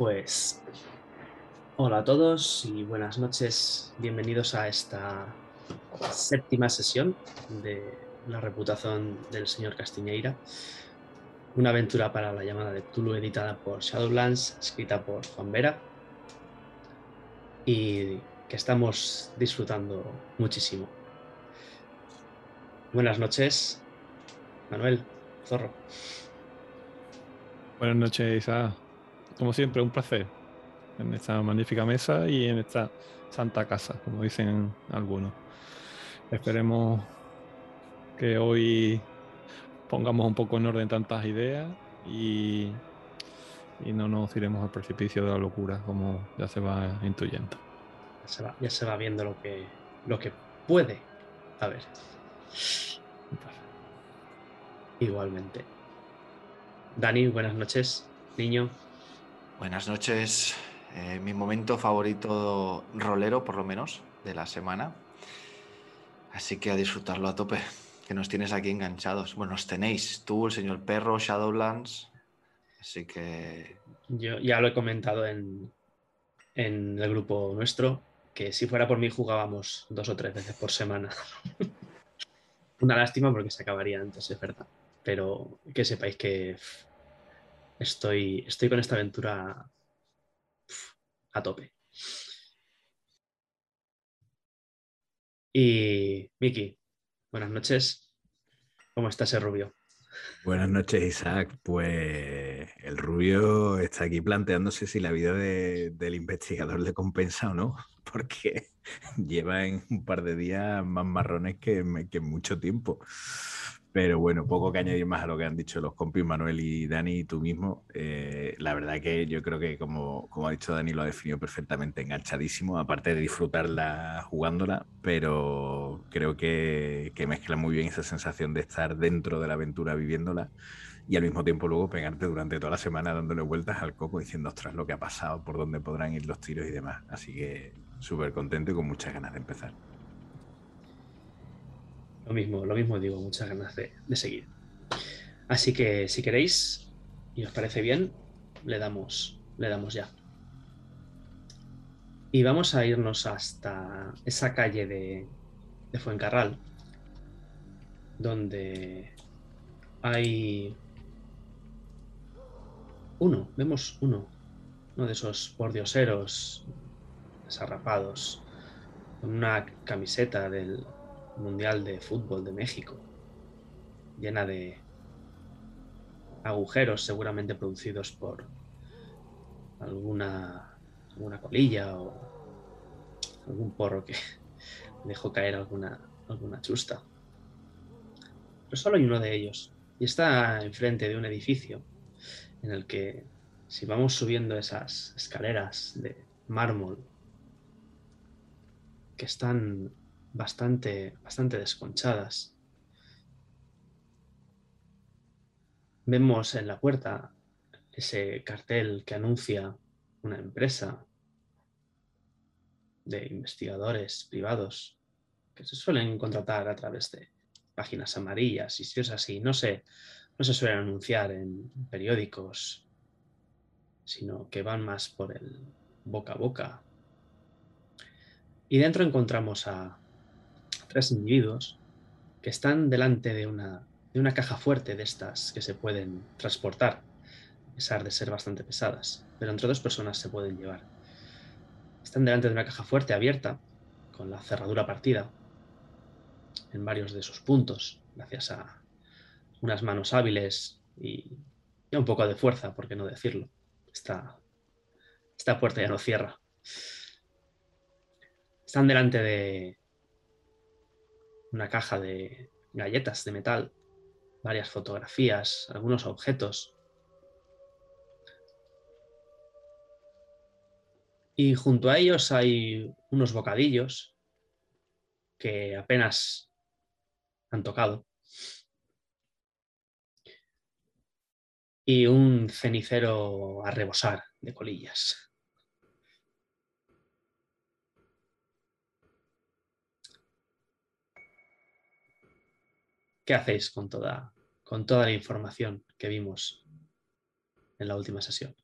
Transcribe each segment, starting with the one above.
Pues hola a todos y buenas noches. Bienvenidos a esta séptima sesión de la reputación del señor Castiñeira. Una aventura para la llamada de Tulu editada por Shadowlands, escrita por Juan Vera y que estamos disfrutando muchísimo. Buenas noches, Manuel Zorro. Buenas noches, Isa. Como siempre, un placer en esta magnífica mesa y en esta santa casa, como dicen algunos. Esperemos que hoy pongamos un poco en orden tantas ideas y, y no nos iremos al precipicio de la locura, como ya se va intuyendo. Ya se va, ya se va viendo lo que, lo que puede haber. Igualmente. Dani, buenas noches, niño. Buenas noches. Eh, mi momento favorito rolero, por lo menos, de la semana. Así que a disfrutarlo a tope, que nos tienes aquí enganchados. Bueno, nos tenéis, tú, el señor perro, Shadowlands. Así que... Yo ya lo he comentado en, en el grupo nuestro, que si fuera por mí jugábamos dos o tres veces por semana. Una lástima porque se acabaría antes, es verdad. Pero que sepáis que estoy, estoy con esta aventura a tope. Y Miki, buenas noches. ¿Cómo está ese rubio? Buenas noches, Isaac. Pues el rubio está aquí planteándose si la vida de- del investigador le compensa o no, porque lleva en un par de días más marrones que, que mucho tiempo. Pero bueno, poco que añadir más a lo que han dicho los compis Manuel y Dani y tú mismo. Eh, la verdad que yo creo que como, como ha dicho Dani lo ha definido perfectamente, enganchadísimo, aparte de disfrutarla jugándola, pero creo que, que mezcla muy bien esa sensación de estar dentro de la aventura viviéndola y al mismo tiempo luego pegarte durante toda la semana dándole vueltas al coco diciendo, ostras, lo que ha pasado, por dónde podrán ir los tiros y demás. Así que súper contento y con muchas ganas de empezar. Lo mismo, lo mismo digo, muchas ganas de, de seguir. Así que si queréis y os parece bien, le damos, le damos ya. Y vamos a irnos hasta esa calle de, de Fuencarral, donde hay uno, vemos uno, uno de esos pordioseros desarrapados, con una camiseta del Mundial de Fútbol de México, llena de agujeros seguramente producidos por alguna, alguna colilla o algún porro que dejó caer alguna, alguna chusta. Pero solo hay uno de ellos y está enfrente de un edificio en el que si vamos subiendo esas escaleras de mármol que están bastante, bastante desconchadas. Vemos en la puerta ese cartel que anuncia una empresa de investigadores privados que se suelen contratar a través de páginas amarillas y si es así, no no se suelen anunciar en periódicos, sino que van más por el boca a boca. Y dentro encontramos a tres individuos que están delante de una, de una caja fuerte de estas que se pueden transportar, a pesar de ser bastante pesadas, pero entre dos personas se pueden llevar. Están delante de una caja fuerte abierta, con la cerradura partida en varios de sus puntos, gracias a unas manos hábiles y, un poco de fuerza, por qué no decirlo. Esta, esta puerta ya no cierra. Están delante de una caja de galletas de metal, varias fotografías, algunos objetos. Y junto a ellos hay unos bocadillos que apenas han tocado. Y un cenicero a rebosar de colillas. ¿Qué hacéis con toda, con toda la información que vimos en la última sesión?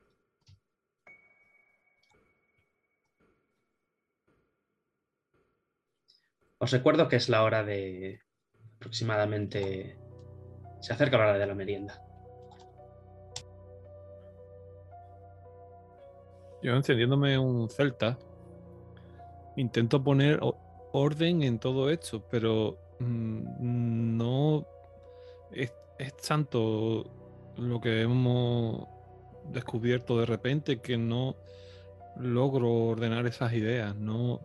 Os recuerdo que es la hora de aproximadamente... Se acerca la hora de la merienda. Yo encendiéndome un celta, intento poner orden en todo esto, pero no es, es tanto lo que hemos descubierto de repente que no logro ordenar esas ideas. No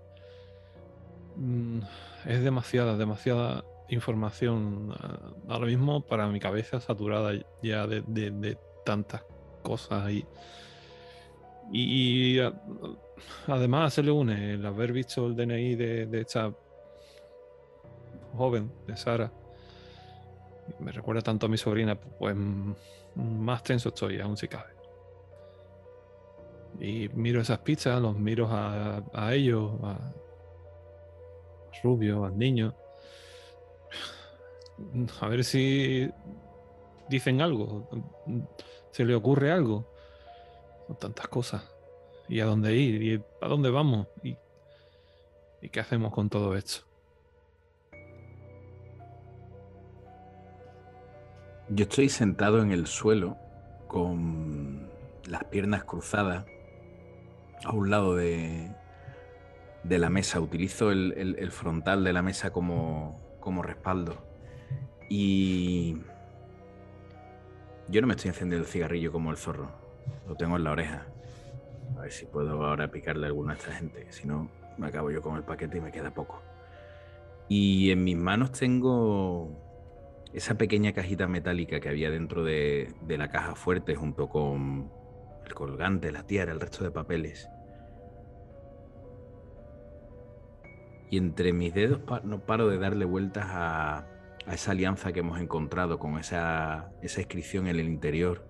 mm, es demasiada, demasiada información ah, ahora mismo para mi cabeza saturada ya de, de- tantas cosas y, y, a- además se le une el haber visto el DNI de, de esta joven, de Sara. Me recuerda tanto a mi sobrina, pues más tenso estoy, aún si cabe. Y miro esas pistas, los miro a, ellos, a Rubio, al niño. A ver si dicen algo, se le ocurre algo. Son tantas cosas. ¿Y a dónde ir? ¿Y a dónde vamos? ¿Y, y qué hacemos con todo esto? Yo estoy sentado en el suelo con las piernas cruzadas a un lado de, de la mesa. Utilizo el, el- frontal de la mesa como, como respaldo. Y yo no me estoy encendiendo el cigarrillo como el zorro. Lo tengo en la oreja. A ver si puedo ahora picarle a alguna de esta gente. Si no, me acabo yo con el paquete y me queda poco. Y en mis manos tengo esa pequeña cajita metálica que había dentro de, de la caja fuerte junto con el colgante, la tiara, el resto de papeles. Y entre mis dedos no paro de darle vueltas a, a esa alianza que hemos encontrado con esa, esa inscripción en el interior.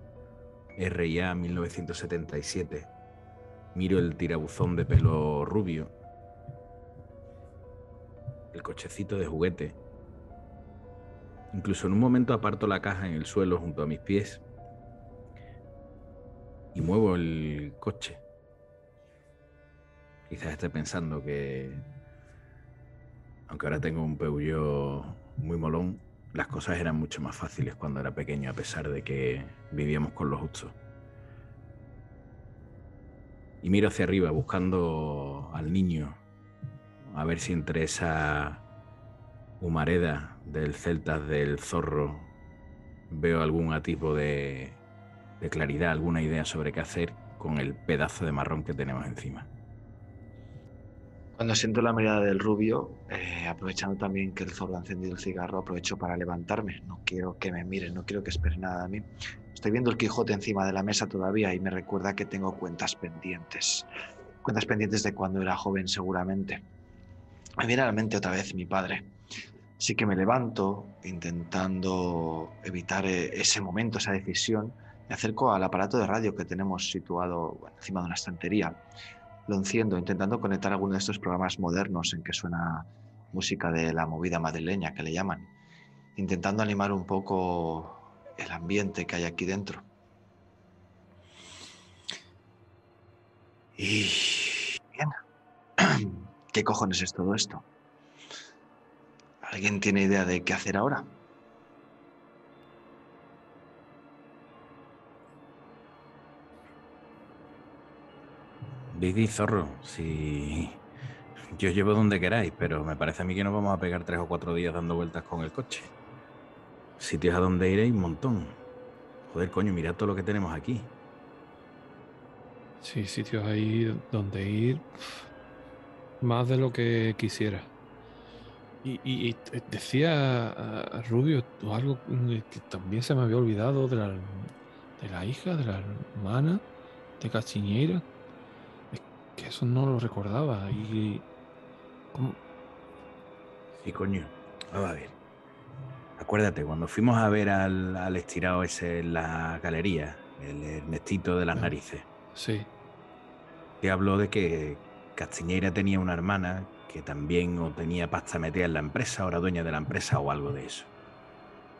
RIA 1977. Miro el tirabuzón de pelo rubio. El cochecito de juguete. Incluso en un momento aparto la caja en el suelo junto a mis pies y muevo el coche. Quizás esté pensando que, aunque ahora tengo un Peugeot muy molón, las cosas eran mucho más fáciles cuando era pequeño, a pesar de que vivíamos con lo justo. Y miro hacia arriba buscando al niño, a ver si entre esa humareda del celtas del zorro veo algún atisbo de, claridad, alguna idea sobre qué hacer con el pedazo de marrón que tenemos encima. Cuando siento la mirada del rubio, eh, aprovechando también que el zorro ha encendido el cigarro, aprovecho para levantarme. No quiero que me miren, no quiero que esperen nada de mí. Estoy viendo el Quijote encima de la mesa todavía y me recuerda que tengo cuentas pendientes. Cuentas pendientes de cuando era joven seguramente. Me viene a la mente otra vez mi padre. Así que me levanto intentando evitar eh, ese momento, esa decisión. Me acerco al aparato de radio que tenemos situado encima de una estantería lo enciendo intentando conectar alguno de estos programas modernos en que suena música de la movida madrileña que le llaman, intentando animar un poco el ambiente que hay aquí dentro. Y bien, ¿qué cojones es todo esto? ¿Alguien tiene idea de qué hacer ahora? Didi, zorro, si yo llevo donde queráis, pero me parece a mí que nos vamos a pegar tres o cuatro días dando vueltas con el coche. Sitios a donde ir hay un montón. Joder, coño, mirad todo lo que tenemos aquí. Sí, sitios ahí donde ir más de lo que quisiera. Y, y- y decía a- Rubio algo mm, que también se me había olvidado de la, de la hija, de la hermana de Cachiñeira. Es que eso no lo recordaba. Y ¿cómo? Sí, coño. Vamos a ver. Acuérdate, cuando fuimos a ver al, al estirado ese en la galería, el Ernestito de las Ah. narices, Sí, te habló de que Castiñeira tenía una hermana que también o tenía pasta metida en la empresa, o era dueña de la empresa o algo de eso.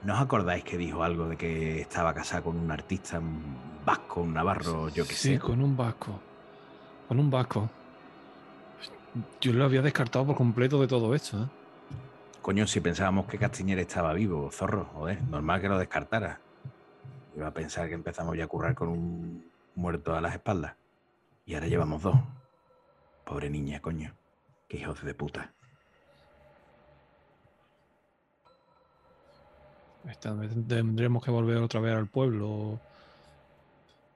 ¿No os acordáis que dijo algo de que estaba casada con un artista, un vasco, un navarro, yo qué sí, sé? con un vasco. Con un vasco. Yo lo había descartado por completo de todo esto. ¿eh? Coño, si pensábamos que Castiñera estaba vivo, zorro, joder, normal que lo descartara. Iba a pensar que empezamos ya a currar con un muerto a las espaldas. Y ahora llevamos dos. Pobre niña, coño. Qué hijos de puta. Tendremos que volver otra vez al pueblo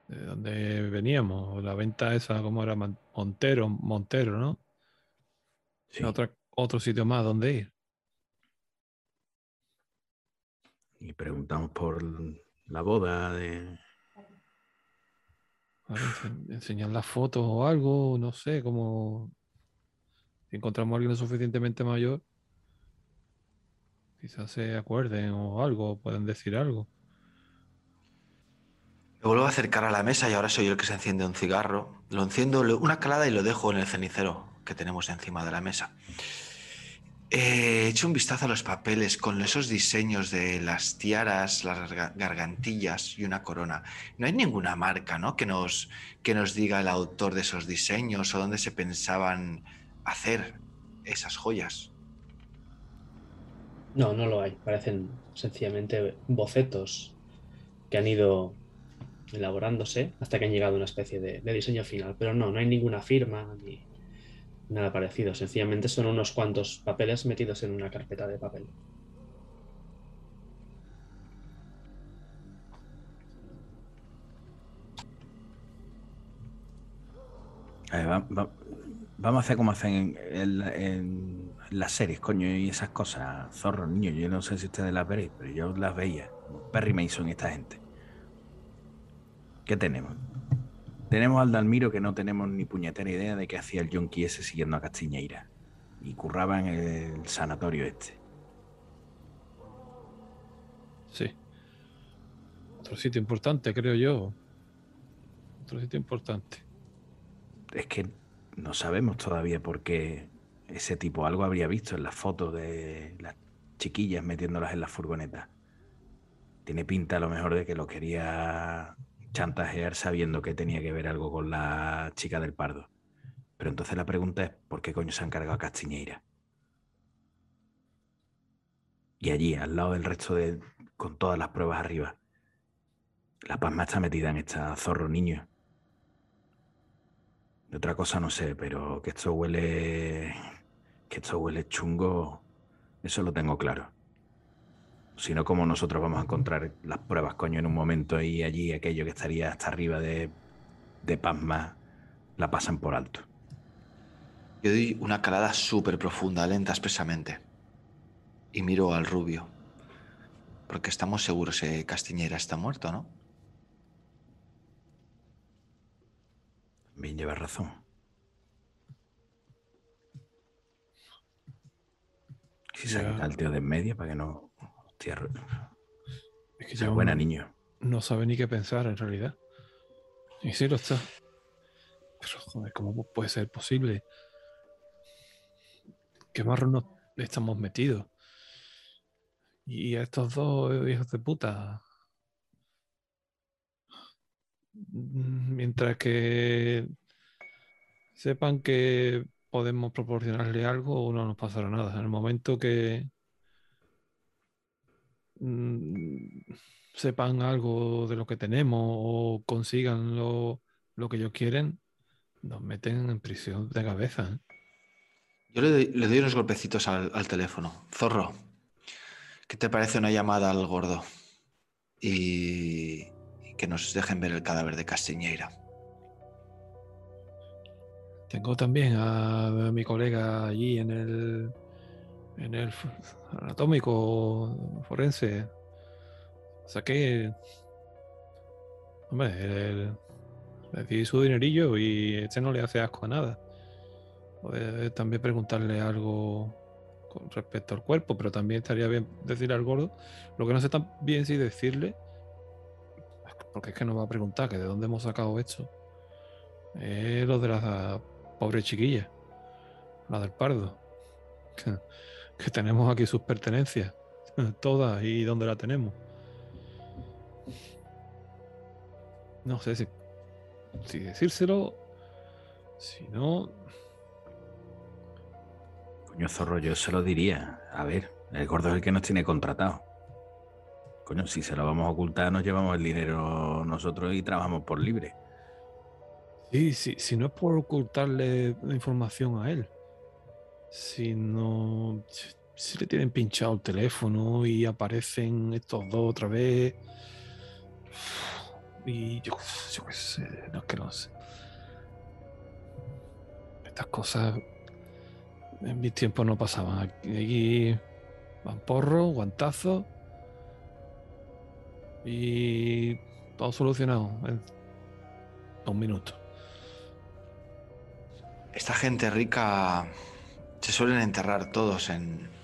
de donde veníamos. La venta esa, como era? Montero, Montero, ¿no? Sí. Otra, otro sitio más donde ir. Y preguntamos por la boda de. Enseñar las fotos o algo, no sé, como si encontramos a alguien suficientemente mayor, quizás se acuerden o algo, pueden decir algo. Me vuelvo a acercar a la mesa y ahora soy yo el que se enciende un cigarro. Lo enciendo una calada y lo dejo en el cenicero que tenemos encima de la mesa. He hecho un vistazo a los papeles con esos diseños de las tiaras, las garga- gargantillas y una corona. No hay ninguna marca ¿no? que, nos, que nos diga el autor de esos diseños o dónde se pensaban hacer esas joyas. No, no lo hay. Parecen sencillamente bocetos que han ido elaborándose hasta que han llegado a una especie de, de diseño final. Pero no, no hay ninguna firma ni nada parecido. Sencillamente son unos cuantos papeles metidos en una carpeta de papel. Va- vamos a hacer como hacen en, en la- en las series, coño, y esas cosas. Zorro, niño, yo no sé si ustedes las veréis, pero yo las veía. Perry Mason y esta gente. ¿Qué tenemos? Tenemos al Dalmiro que no tenemos ni puñetera idea de qué hacía el yonki ese siguiendo a Castiñeira. Y curraba en el sanatorio este. Sí. Otro sitio importante, creo yo. Otro sitio importante. Es que no sabemos todavía por qué ese tipo algo habría visto en las fotos de las chiquillas metiéndolas en la furgoneta. Tiene pinta a lo mejor de que lo quería chantajear sabiendo que tenía que ver algo con la chica del pardo. Pero entonces la pregunta es, ¿por qué coño se han cargado a Castiñeira? Y allí, al lado del resto de... con todas las pruebas arriba. La pasma está metida en esta zorro niño. De otra cosa no sé, pero que esto huele. que esto huele chungo, eso lo tengo claro. Si no, como nosotros vamos a encontrar las pruebas, coño, en un momento y allí aquello que estaría hasta arriba de, de pasma, la pasan por alto. Yo doy una calada súper profunda, lenta, expresamente. Y miro al rubio. Porque estamos seguros que Castiñera está muerto, ¿no? Bien, llevas razón. Si se quita el tío de en medio para que no. Hostia, Es que ya buena, niño. no sabe ni qué pensar en realidad. Y sí lo está. Pero joder, ¿cómo puede ser posible? ¿Qué marrón nos estamos metidos? Y a estos dos hijos de puta. Mm, Mientras que sepan que podemos proporcionarle algo, no nos pasará nada. En el momento que mm, sepan algo de lo que tenemos o consigan lo, lo que ellos quieren, nos meten en prisión de cabeza. ¿eh? Yo le doy, unos golpecitos al, al teléfono. Zorro, ¿qué te parece una llamada al gordo? Y que nos dejen ver el cadáver de Castiñeira. Tengo también a, mi colega allí en el en el anatómico forense. Saqué. Hombre, el- le di su dinerillo y este no le hace asco a nada. Puede también preguntarle algo con respecto al cuerpo, pero también estaría bien decirle al gordo. Lo que no sé tan bien si decirle, porque es que nos va a preguntar que de dónde hemos sacado esto. Es lo de la pobre chiquilla, la del pardo. Que, que tenemos aquí sus pertenencias, todas y dónde la tenemos. No sé si, si decírselo, si no, Coño, zorro, yo se lo diría. A ver, El gordo es el que nos tiene contratado. Coño, si se lo vamos a ocultar, nos llevamos el dinero nosotros y trabajamos por libre. Sí, sí, si no es por ocultarle la información a él, sino si, si le tienen pinchado el teléfono y aparecen estos dos otra vez. Y yo, yo qué sé, no es que no sé. Estas cosas en mis tiempos no pasaban. Aquí van porro, guantazo y todo solucionado en dos minutos. Esta gente rica se suelen enterrar todos en,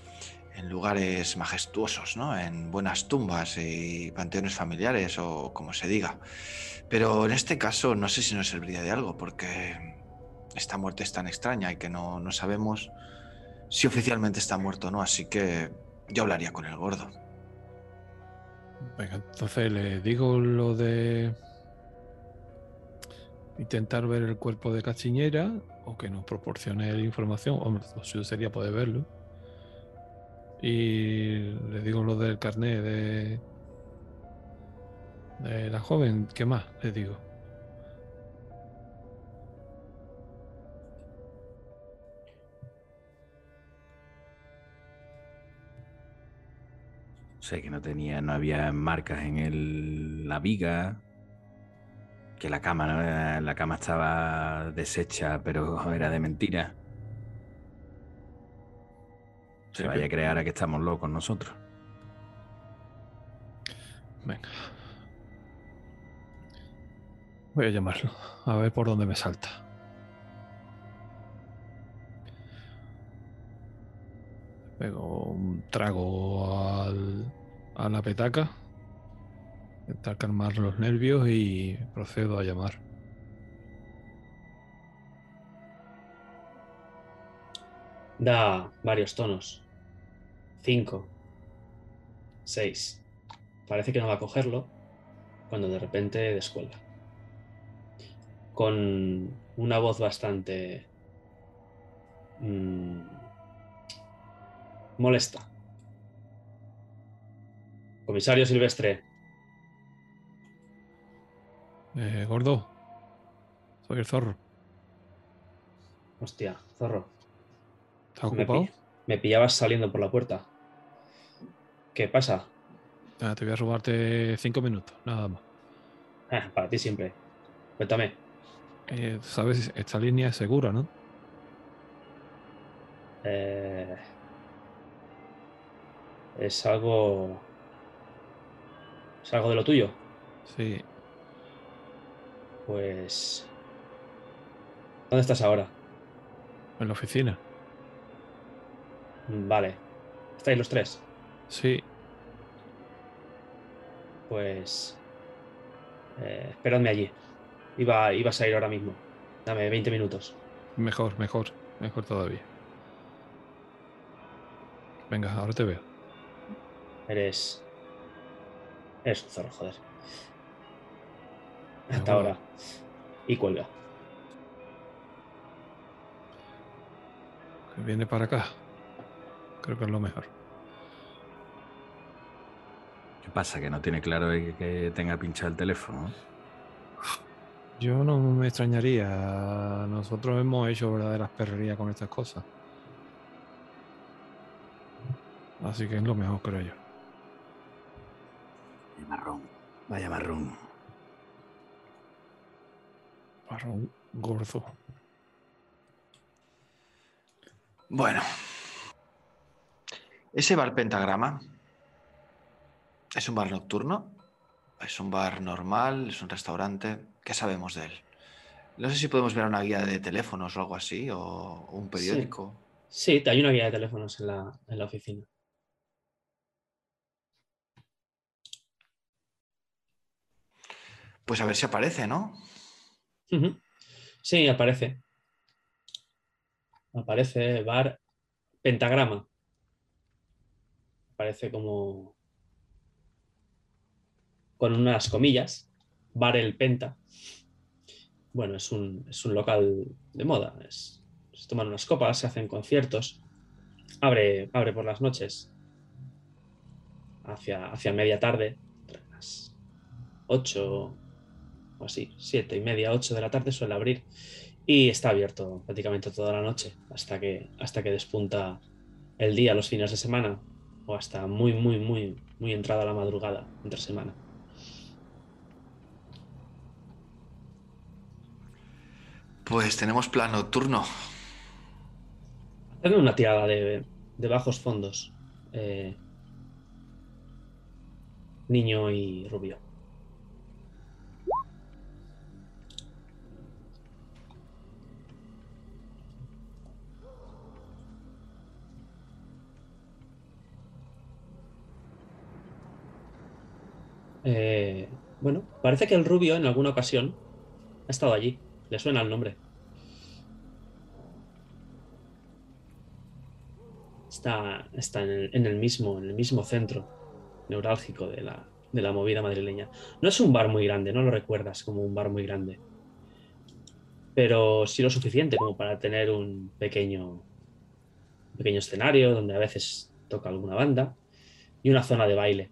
lugares majestuosos, ¿no? En buenas tumbas y panteones familiares o como se diga. Pero en este caso no sé si nos serviría de algo porque esta muerte es tan extraña y que no, no sabemos si oficialmente está muerto o no, así que yo hablaría con el gordo. Venga, entonces le digo lo de intentar ver el cuerpo de Cachiñera o que nos proporcione la información. Hombre, lo suyo sería poder verlo. Y le digo lo del carnet de, de la joven. ¿Qué más le digo? Sé que no tenía, no había marcas en el- la viga, que la cama, no la cama estaba deshecha, pero era de mentira. Se Sí, vaya a creer ahora que estamos locos nosotros. Venga. Voy a llamarlo. A ver por dónde me salta. Pego un trago al- a la petaca. Intentar calmar los nervios y procedo a llamar. Da varios tonos. Cinco. Seis. Parece que no va a cogerlo cuando de repente descuelga. Con una voz bastante mm, molesta. Comisario Silvestre, Eh, gordo. Soy el zorro. hostia, zorro. ¿Estás Me, ocupado? pi- me pillabas saliendo por la puerta. ¿Qué pasa? Ah, te voy a robarte cinco minutos, nada más. Ah, para ti siempre. Cuéntame. Eh, Sabes, esta línea es segura, ¿no? Eh, es algo. Es algo de lo tuyo. Sí. Pues. ¿Dónde estás ahora? En la oficina. Mm, Vale. ¿Estáis los tres? Sí. Pues. eh, esperadme allí. Iba, iba a salir ahora mismo. Dame 20 minutos. Mejor, mejor, mejor todavía. Venga, ahora te veo. Eres. Eres un zorro, joder. Me Hasta ahora. Y cuelga. Que viene para acá. Creo que es lo mejor. ¿Qué pasa? Que no tiene claro que, que tenga pinchado el teléfono. ¿no? Yo no me extrañaría. Nosotros hemos hecho verdaderas perrerías con estas cosas. Así que es lo mejor, creo yo. Vaya marrón. Vaya marrón. Para un gordo. Bueno. Ese bar Pentagrama es un bar nocturno, es un bar normal, es un restaurante. ¿Qué sabemos de él? No sé si podemos ver una guía de teléfonos o algo así, o un periódico. Sí, hay una guía de teléfonos en la, en la oficina. Pues a ver si aparece, ¿no? Sí, aparece. Aparece bar pentagrama. Aparece como con unas comillas. Bar el penta. Bueno, es un, es un local de moda. es- se toman unas copas, se hacen conciertos. Abre, abre por las noches. hacia, hacia media tarde, las 8 o así, 7 y media, 8 de la tarde suele abrir y está abierto prácticamente toda la noche hasta que, hasta que despunta el día los fines de semana o hasta muy, muy, muy, muy entrada la madrugada entre semana. Pues tenemos plan nocturno. Hacedme una tirada de, de bajos fondos. eh, niño y rubio. Eh, bueno, parece que el rubio en alguna ocasión ha estado allí. Le suena el nombre. Está, está en, el, en el mismo, en el mismo centro neurálgico de la, de la movida madrileña. No es un bar muy grande, no lo recuerdas como un bar muy grande. Pero sí lo suficiente como para tener un pequeño, pequeño escenario donde a veces toca alguna banda y una zona de baile,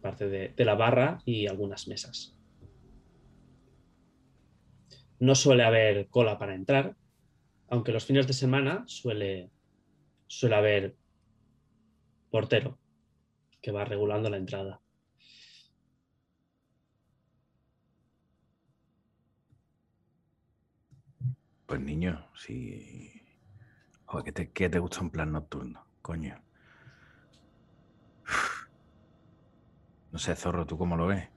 parte de, la barra y algunas mesas. No suele haber cola para entrar, aunque los fines de semana suele, suele haber portero que va regulando la entrada. Pues niño. Joder, ¿qué te, qué te gusta un plan nocturno? Coño. No sé, zorro, ¿tú cómo lo ves?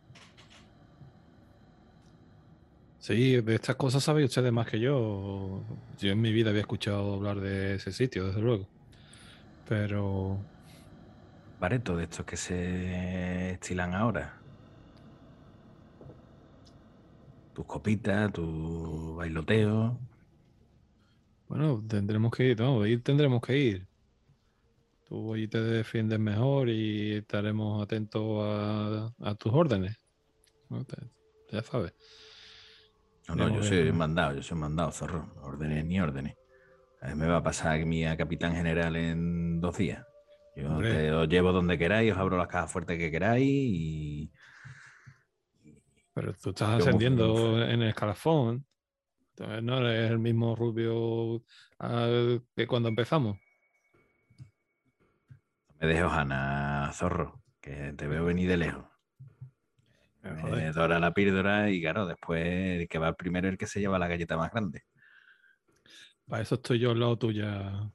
Sí, de estas cosas sabéis ustedes más que yo. Yo en mi vida había escuchado hablar de ese sitio, desde luego. Pero Bareto, de estos que se estilan ahora. Tus copitas, tu bailoteo. bueno, tendremos que ir, no, ir tendremos que ir. Tú allí te defiendes mejor y estaremos atentos a, a tus órdenes. ¿no? Te- ya sabes. No, no, yo soy mandado, yo soy mandado, zorro. Órdenes ni órdenes. A mí me va a pasar a capitán general en dos días. Yo Hombre. te os llevo donde queráis, os abro las cajas fuertes que queráis y. Pero tú estás Yo ascendiendo en el escalafón. Entonces, no eres el mismo rubio ah, que cuando empezamos. Me dejo, Hanna, zorro, que te veo venir de lejos. Eh, dora la píldora y claro, después el que va primero es el que se lleva la galleta más grande. Para eso estoy yo al lado tuya.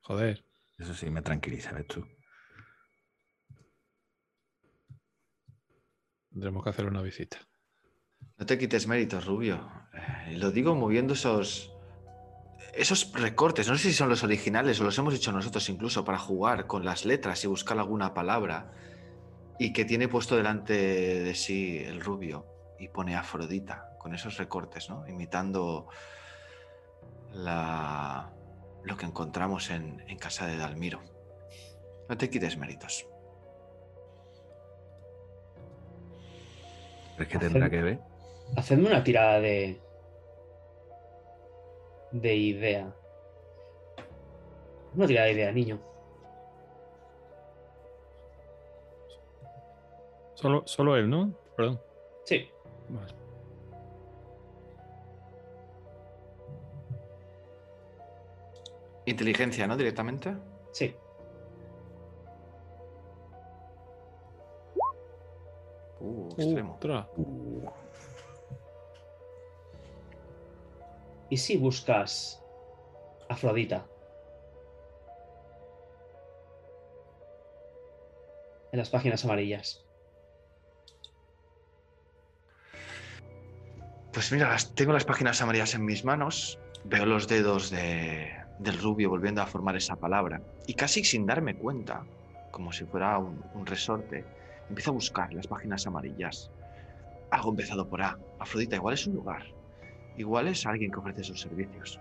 Joder. Eso sí me tranquiliza, ¿ves tú? Tendremos que hacer una visita. No te quites méritos, Rubio. Eh, lo digo moviendo esos. Esos recortes, no sé si son los originales o los hemos hecho nosotros incluso para jugar con las letras y buscar alguna palabra. Y que tiene puesto delante de sí el rubio y pone Afrodita con esos recortes, ¿no? Imitando la... lo que encontramos en, en casa de Dalmiro. No te quites méritos. ¿Crees que tendrá que ver? Hacedme una tirada de. De idea. Una tirada de idea, niño. Solo, solo él, ¿no? Perdón. Sí. Vale. Inteligencia, ¿no? Directamente. Sí. Uh, extremo. Uh, ¿Y si buscas Afrodita? En las páginas amarillas. Pues mira, tengo las páginas amarillas en mis manos, veo los dedos de- del rubio volviendo a formar esa palabra y casi sin darme cuenta, como si fuera un, un resorte, empiezo a buscar las páginas amarillas. Algo empezado por A. Afrodita, igual es un lugar. Igual es alguien que ofrece sus servicios.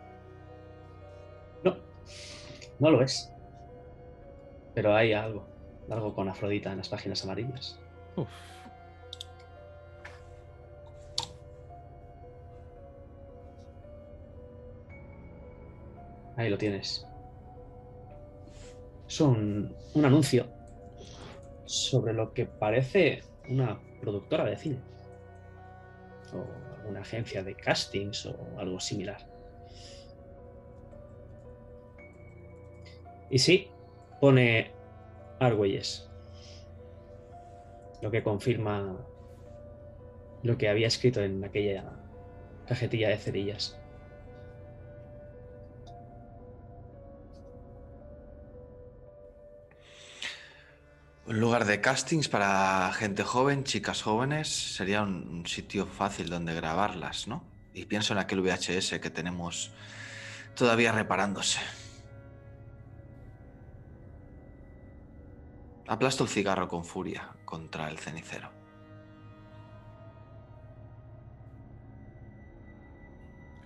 No, no lo es. Pero hay algo. Algo con Afrodita en las páginas amarillas. Uf. Ahí lo tienes. Es un, un anuncio sobre lo que parece una productora de cine o alguna agencia de castings o algo similar. Y sí, pone Argüelles, lo que confirma lo que había escrito en aquella cajetilla de cerillas. Un lugar de castings para gente joven, chicas jóvenes, sería un sitio fácil donde grabarlas, ¿no? Y pienso en aquel VHS que tenemos todavía reparándose. Aplasto el cigarro con furia contra el cenicero.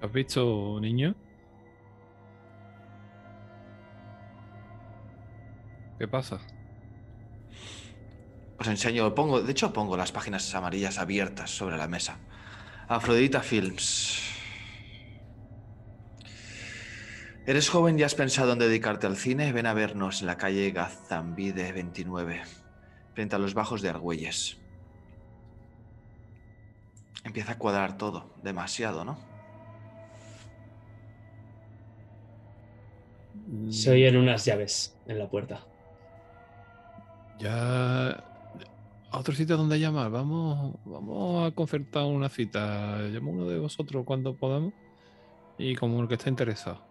¿Has visto, niño? ¿Qué pasa? Os enseño, pongo, de hecho pongo las páginas amarillas abiertas sobre la mesa. Afrodita Films. ¿Eres joven y has pensado en dedicarte al cine? Ven a vernos en la calle Gazambide 29, frente a los bajos de Argüelles. Empieza a cuadrar todo, demasiado, ¿no? Se oyen unas llaves en la puerta. Ya a otro sitio donde llamar. Vamos, vamos a concertar una cita. Llamo a uno de vosotros cuando podamos. Y como el que está interesado.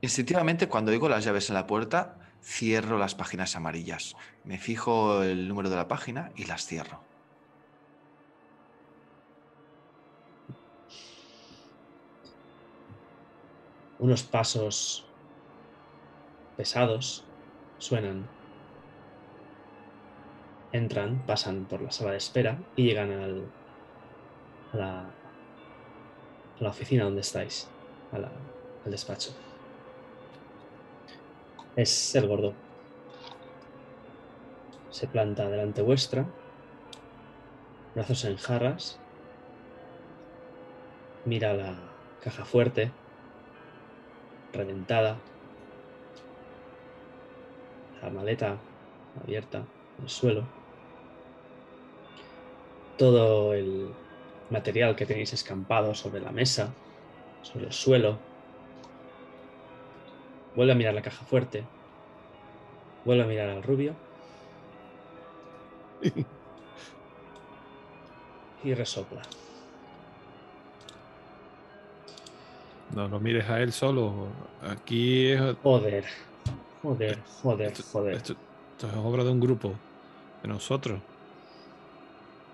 Instintivamente, cuando oigo las llaves en la puerta, cierro las páginas amarillas. Me fijo el número de la página y las cierro. Unos pasos pesados suenan. Entran, pasan por la sala de espera y llegan al, a, la, a la oficina donde estáis, al despacho. Es el gordo. Se planta delante vuestra, brazos en jarras, mira la caja fuerte, reventada, la maleta abierta en el suelo, todo el material que tenéis escampado sobre la mesa, sobre el suelo. Vuelve a mirar la caja fuerte, vuelve a mirar al rubio y resopla. No lo mires a él solo. Aquí es, Joder, joder, joder, esto, joder. esto- esto es obra de un grupo, de nosotros.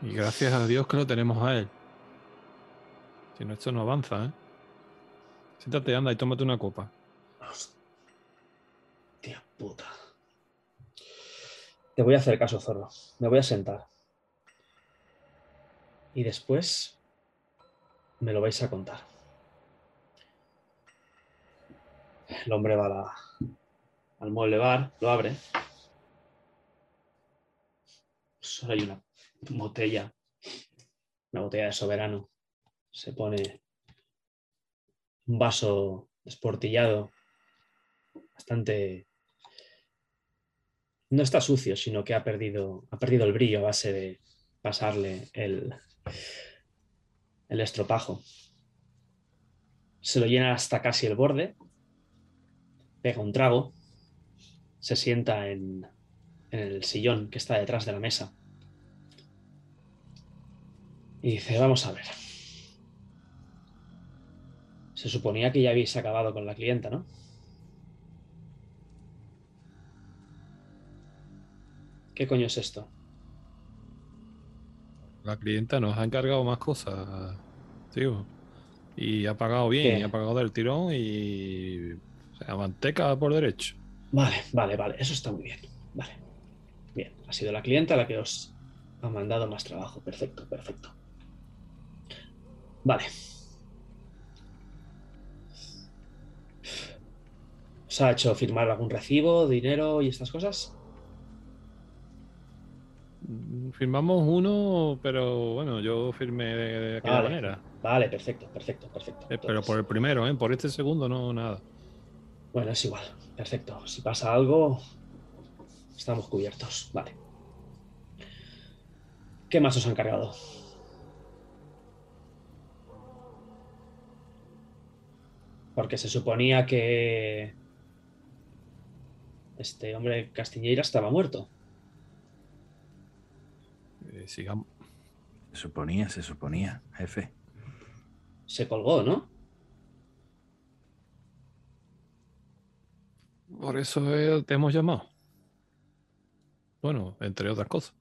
Y gracias a Dios que lo tenemos a él. Si no, esto no avanza, ¿eh? Siéntate, anda y tómate una copa. Hostia puta. Te voy a hacer caso, zorro. Me voy a sentar. Y después me lo vais a contar. El hombre va a la- al mueble bar, lo abre. Solo hay una botella, una botella de soberano. Se pone un vaso desportillado bastante. No está sucio, sino que ha perdido, ha perdido el brillo a base de pasarle el, el estropajo. Se lo llena hasta casi el borde, pega un trago, se sienta en, en el sillón que está detrás de la mesa y dice, vamos a ver. Se suponía que ya habéis acabado con la clienta, ¿no? ¿Qué coño es esto? La clienta nos ha encargado más cosas, tío. Y ha pagado bien, ¿Qué? y ha pagado del tirón y. O sea, manteca por derecho. Vale, vale, vale, eso está muy bien. Vale. Bien, ha sido la clienta la que os ha mandado más trabajo. Perfecto, perfecto. Vale. ¿Os ha hecho firmar algún recibo, dinero y estas cosas? Firmamos uno, pero bueno, yo firmé de, de aquella Vale. manera. Vale, perfecto, perfecto, perfecto. Eh, Pero por el primero, ¿eh? Por este segundo no, nada. Bueno, es igual. Perfecto. Si pasa algo, estamos cubiertos. Vale. ¿Qué más os han cargado? Porque se suponía que este hombre Castiñeira estaba muerto. Eh, sigamos. Se suponía, se suponía, jefe. Se colgó, ¿no? Por eso eh, te hemos llamado. Bueno, entre otras cosas.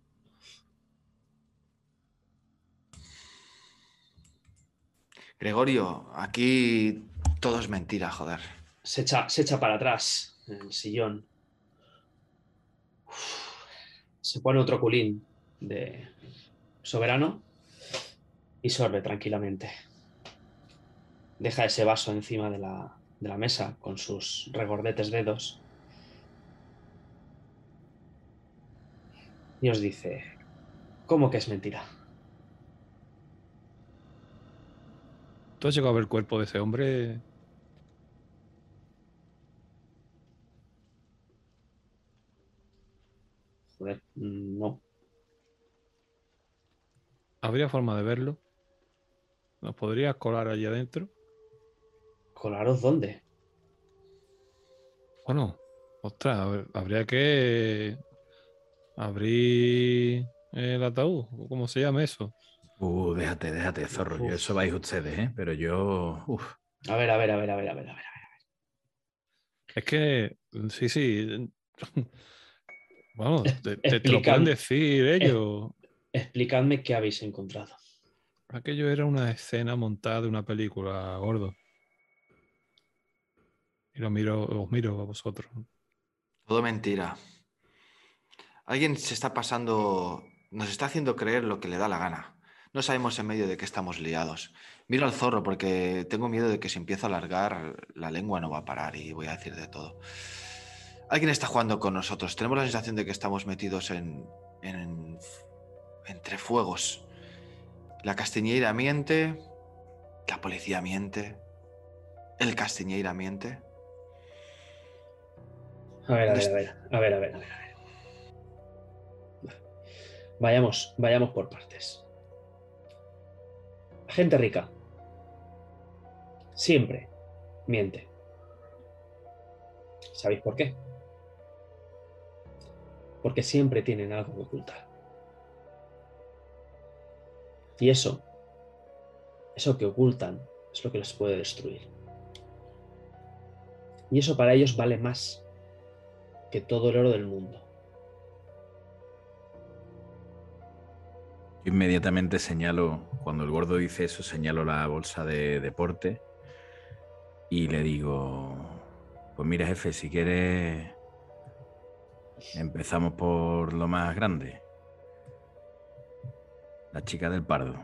Gregorio, aquí todo es mentira, joder. Se echa, se echa para atrás en el sillón. Uf. Se pone otro culín de soberano y sorbe tranquilamente. Deja ese vaso encima de la, de la mesa con sus regordetes dedos. Y os dice, ¿cómo que es mentira? ¿Tú has llegado a ver el cuerpo de ese hombre? Joder, no. ¿Habría forma de verlo? ¿Nos podrías colar allí adentro? ¿Colaros dónde? Bueno, ostras, habría que abrir el ataúd, ¿o ¿cómo se llama eso? Uh, déjate, déjate, zorro. Yo eso vais ustedes, ¿eh? Pero yo. Uf. A ver, a ver, a ver, a ver, a ver, a ver. Es que, sí, sí. Vamos, te, te- te lo pueden decir ellos. Explicadme qué habéis encontrado. Aquello era una escena montada de una película, gordo. Y lo miro, os miro a vosotros. Todo mentira. Alguien se está pasando, nos está haciendo creer lo que le da la gana. No sabemos en medio de qué estamos liados. Miro al zorro porque tengo miedo de que si empiezo a alargar la lengua no va a parar y voy a decir de todo. Alguien está jugando con nosotros. Tenemos la sensación de que estamos metidos en, en- entre fuegos. La Castiñeira miente, la policía miente, el Castiñeira miente. A ver, a ver, a ver, a ver, a ver, a ver. Vayamos, vayamos por partes. Gente rica siempre miente. ¿Sabéis por qué? Porque siempre tienen algo que ocultar. Y eso, eso que ocultan, es lo que les puede destruir. Y eso para ellos vale más que todo el oro del mundo. Yo inmediatamente señalo, cuando el gordo dice eso, señalo la bolsa de deporte y le digo, pues mira jefe, si quieres empezamos por lo más grande. La chica del pardo.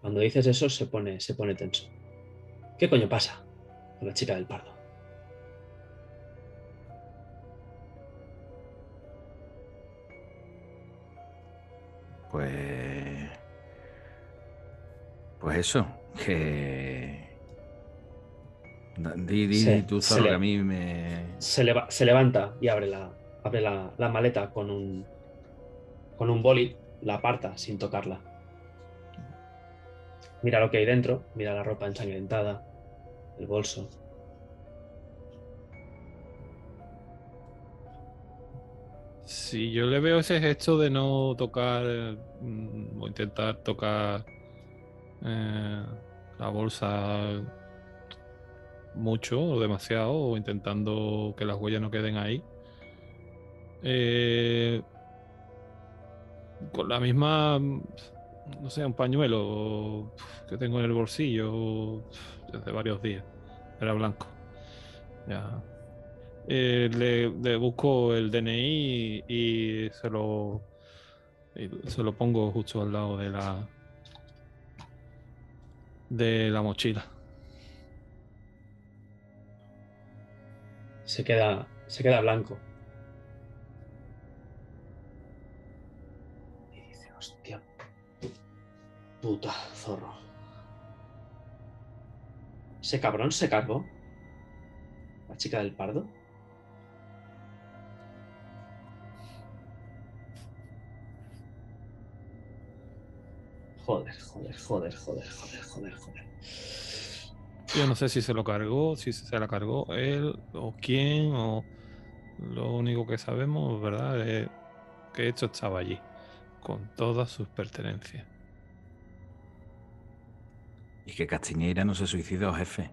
Cuando dices eso se pone, se pone tenso. ¿Qué coño pasa con la chica del pardo? Pues... Pues eso, que... Di, di, Se- tú, se Zorro, le- que a mí me... Se, leva- se levanta y abre la, abre la, la maleta con un, con un boli, la aparta sin tocarla. Mira lo que hay dentro, mira la ropa ensangrentada, el bolso. Si yo le veo ese gesto de no tocar eh, mm, o intentar tocar eh, la bolsa mucho o demasiado o intentando que las huellas no queden ahí. eh, con la misma, mm, no sé, un pañuelo que tengo en el bolsillo desde varios días. Era blanco. Ya. Eh, le, busco el DNI y se lo y se lo pongo justo al lado de la de la mochila. Se queda, se queda blanco. Y dice, hostia, puta zorro. ¿Ese cabrón se cargó? ¿La chica del pardo? joder, joder, joder, joder, joder, joder. Yo no sé si se lo cargó, si se la cargó él o quién, o lo único que sabemos, ¿verdad? Es que esto estaba allí, con todas sus pertenencias. Y que Castiñeira no se suicidó, jefe.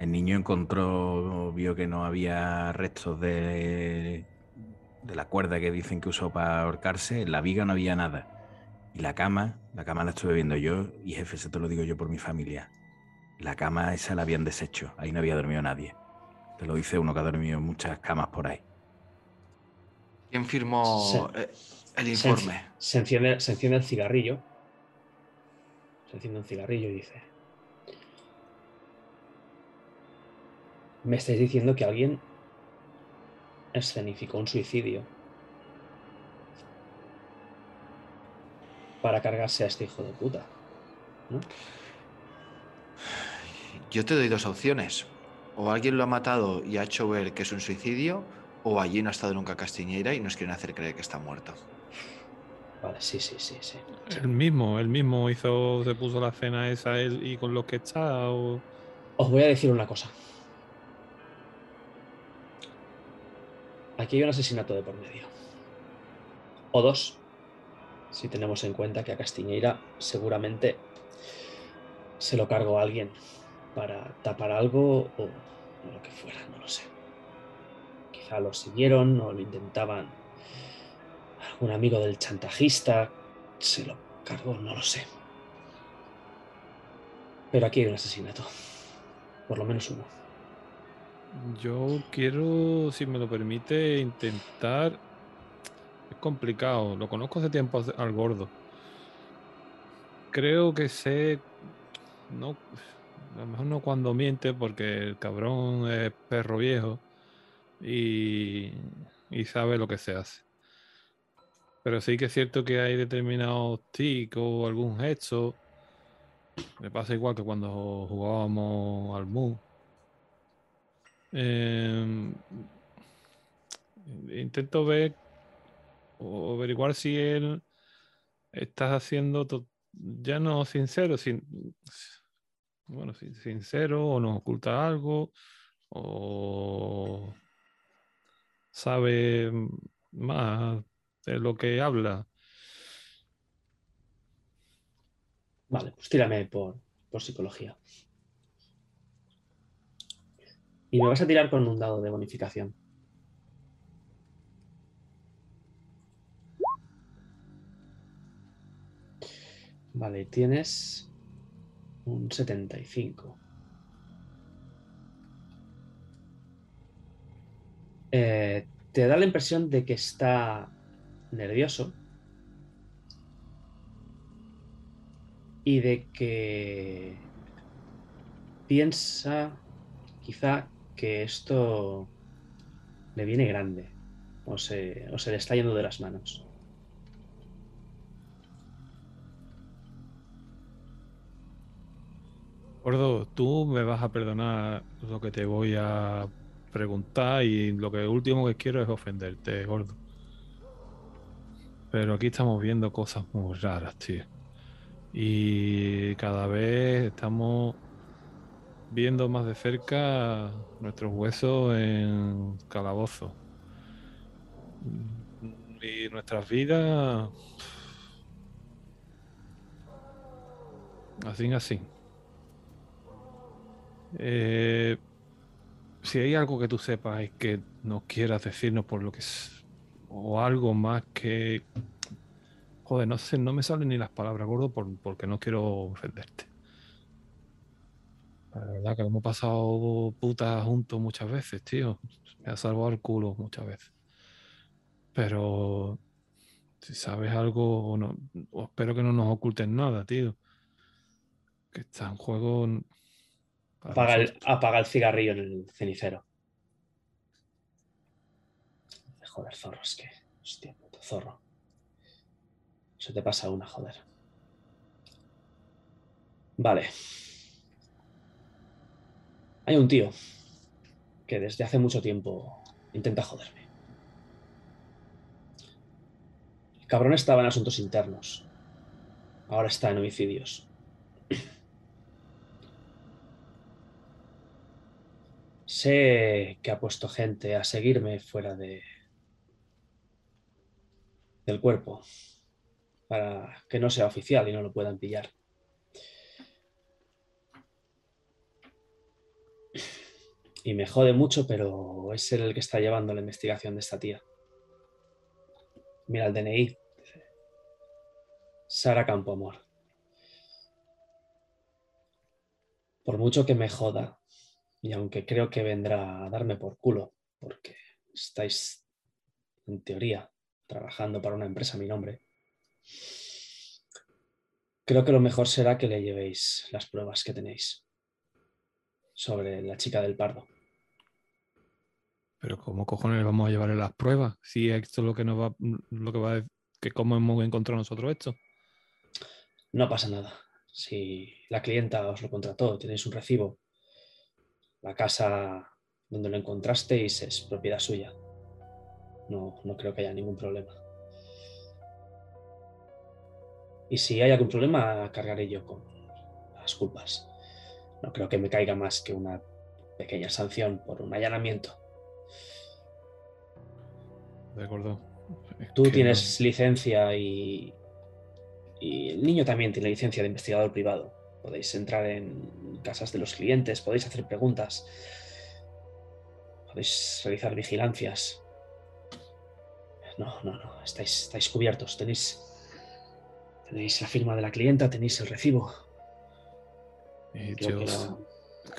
El niño encontró, vio que no había restos de, de la cuerda que dicen que usó para ahorcarse. En la viga no había nada. Y la cama, la cama la estuve viendo yo, y jefe, se te lo digo yo por mi familia. La cama esa la habían deshecho, ahí no había dormido nadie. Te lo dice uno que ha dormido en muchas camas por ahí. ¿Quién firmó Se- el informe? enci- se enciende, se enciende el cigarrillo. Se enciende un cigarrillo y dice: Me estáis diciendo que alguien escenificó un suicidio para cargarse a este hijo de puta. ¿no? Yo te doy dos opciones. O alguien lo ha matado y ha hecho ver que es un suicidio, o allí no ha estado nunca Castiñeira y nos quieren hacer creer que está muerto. Vale, sí, sí, sí, sí. Él mismo, él mismo hizo, se puso la cena esa él y con los que está, o... Os voy a decir una cosa. Aquí hay un asesinato de por medio. O dos, si tenemos en cuenta que a Castiñeira seguramente se lo cargó alguien para tapar algo o lo que fuera, no lo sé. Quizá lo siguieron o lo intentaban. Algún amigo del chantajista se lo cargó, no lo sé. Pero aquí hay un asesinato. Por lo menos uno. Yo quiero, si me lo permite, intentar... Es complicado, lo conozco hace tiempo al gordo. Creo que sé... No, a lo mejor no cuando miente porque el cabrón es perro viejo y, y sabe lo que se hace. Pero sí que es cierto que hay determinados tics o algún gesto. Me pasa igual que cuando jugábamos al Mu. Em, intento ver o averiguar si él está haciendo ya no sincero, sin, bueno, sin- sincero o nos oculta algo o sabe más de lo que habla. Vale, pues tírame por, por psicología. Y me vas a tirar con un dado de bonificación. Vale, tienes un 75. Eh, te da la impresión de que está nervioso y de que piensa quizá que esto le viene grande o se, o se le está yendo de las manos. Gordo, tú me vas a perdonar lo que te voy a preguntar y lo que último que quiero es ofenderte, gordo. Pero aquí estamos viendo cosas muy raras, tío. Y cada vez estamos viendo más de cerca nuestros huesos en calabozo. Y nuestras vidas... Así, así. Eh, si hay algo que tú sepas y que no quieras decirnos por lo que es, o algo más que, joder, no sé, no me salen ni las palabras, gordo, por- porque no quiero ofenderte. La verdad que lo hemos pasado putas juntos muchas veces, tío. Me ha salvado el culo muchas veces. Pero si sabes algo, o no, espero que no nos oculten nada, tío. Que está en juego. Apaga el, apaga el cigarrillo en el cenicero. Joder, zorro, es que. Hostia, puto zorro. Se te pasa una, joder. Vale. Hay un tío que desde hace mucho tiempo intenta joderme. El cabrón estaba en asuntos internos. Ahora está en homicidios. Sé que ha puesto gente a seguirme fuera de del cuerpo para que no sea oficial y no lo puedan pillar. Y me jode mucho, pero es él el que está llevando la investigación de esta tía. Mira el DNI. Sara Campoamor. Por mucho que me joda, y aunque creo que vendrá a darme por culo, porque estáis, en teoría, trabajando para una empresa a mi nombre, creo que lo mejor será que le llevéis las pruebas que tenéis sobre la chica del pardo. Pero ¿cómo cojones vamos a llevarle las pruebas? Si esto es lo que nos va, lo que va a que cómo hemos encontrado nosotros esto. No pasa nada. Si la clienta os lo contrató, tenéis un recibo, la casa donde lo encontrasteis es propiedad suya. No, no creo que haya ningún problema. Y si hay algún problema, cargaré yo con las culpas. No creo que me caiga más que una pequeña sanción por un allanamiento. De acuerdo. Es Tú tienes licencia y, y el niño también tiene licencia de investigador privado. Podéis entrar en casas de los clientes, podéis hacer preguntas, podéis realizar vigilancias. No, no, no, estáis, estáis cubiertos. Tenéis, tenéis la firma de la clienta, tenéis el recibo. eh, yo, que s- no-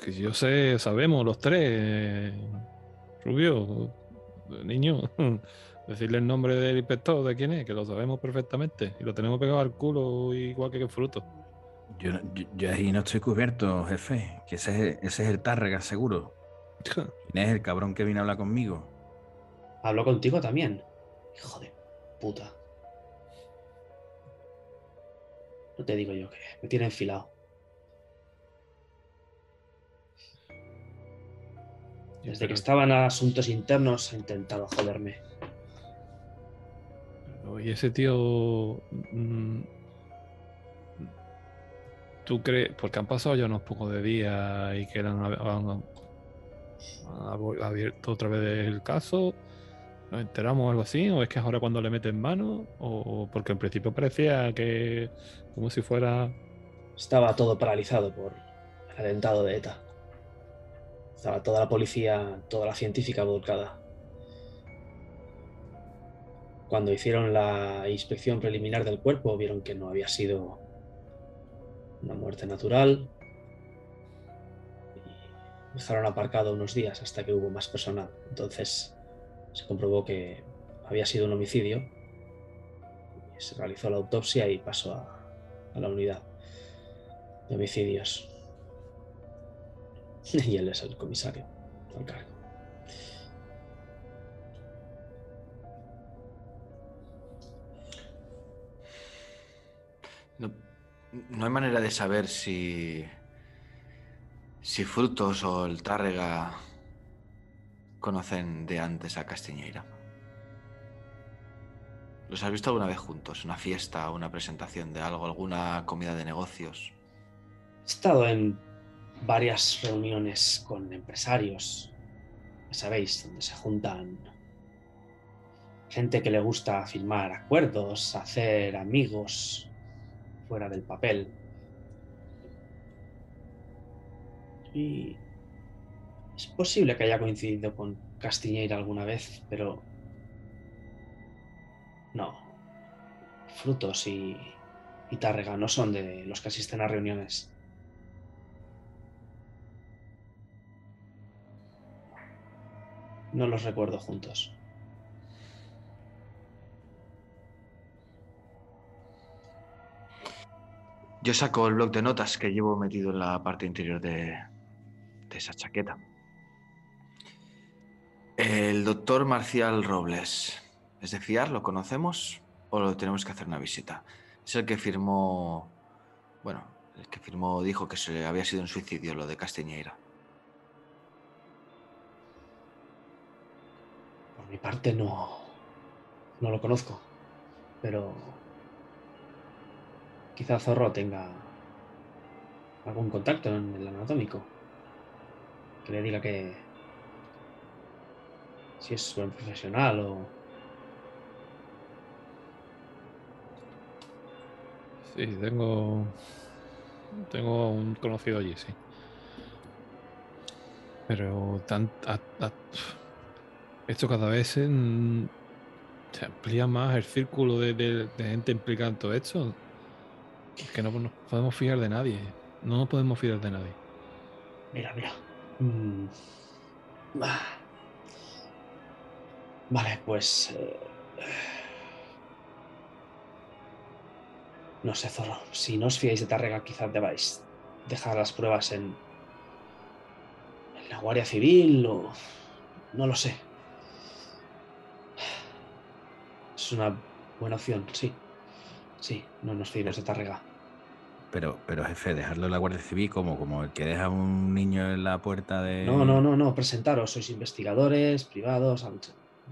que yo sé, sabemos los tres. Rubio, niño, decirle el nombre del inspector de quién es, que lo sabemos perfectamente. Y lo tenemos pegado al culo igual que el fruto. Yo, no- yo, yo ahí no estoy cubierto, jefe. Que ese, es- ese es el Tárrega, seguro. ¿Quién es el cabrón que vino a hablar conmigo? Hablo contigo también. Hijo de puta. No te digo yo que me tiene enfilado. Desde que Pero- estaba en asuntos internos ha intentado joderme. Y ese tío. ¿Tú crees? Porque han pasado ya unos pocos de días y que han- han abierto otra vez el caso. ¿Nos enteramos o algo así? ¿O es que es ahora cuando le meten mano? ¿O porque en principio parecía que. como si fuera. Estaba todo paralizado por el atentado de ETA. Estaba toda la policía, toda la científica volcada. Cuando hicieron la inspección preliminar del cuerpo, vieron que no había sido una muerte natural. Y dejaron aparcado unos días hasta que hubo más personal. Entonces se comprobó que había sido un homicidio. Se realizó la autopsia y pasó a, a la unidad de homicidios. Y él es el comisario al cargo. No hay manera de saber si. si Frutos o el Tárrega conocen de antes a Castiñeira. ¿Los has visto alguna vez juntos? ¿Una fiesta, una presentación de algo, alguna comida de negocios? He estado en varias reuniones con empresarios, ya sabéis, donde se juntan gente que le gusta firmar acuerdos, hacer amigos fuera del papel. Y es posible que haya coincidido con Castiñeira alguna vez, pero no. Frutos y, y Tárrega no son de los que asisten a reuniones. No los recuerdo juntos. Yo saco el bloc de notas que llevo metido en la parte interior de, esa chaqueta. El doctor Marcial Robles. ¿Es de fiar? ¿Lo conocemos? ¿O lo tenemos que hacer una visita? Es el que firmó. Bueno, el que firmó dijo que se había sido un suicidio lo de Castiñeira. Por mi parte no. No lo conozco. Pero. Quizá Zorro tenga algún contacto en el anatómico. Que le diga que si es buen profesional o Sí, tengo. Tengo un conocido allí, sí. Pero tan, esto cada vez se, amplía más el círculo de gente implicada en todo esto. Es que no nos podemos fiar de nadie. No nos podemos fiar de nadie. Mira, mira. Mm. Ah. Vale, pues... eh, No sé, Zorro. Si no os fiáis de Tarrega, quizás debáis dejar las pruebas en... en la Guardia Civil o... No lo sé. Es una buena opción, sí. Sí, no nos fiemos de Tarrega. Pero, pero jefe, dejarlo en la Guardia Civil como, como el que deja a un niño en la puerta de. No, no, no, no, presentaros, sois investigadores privados,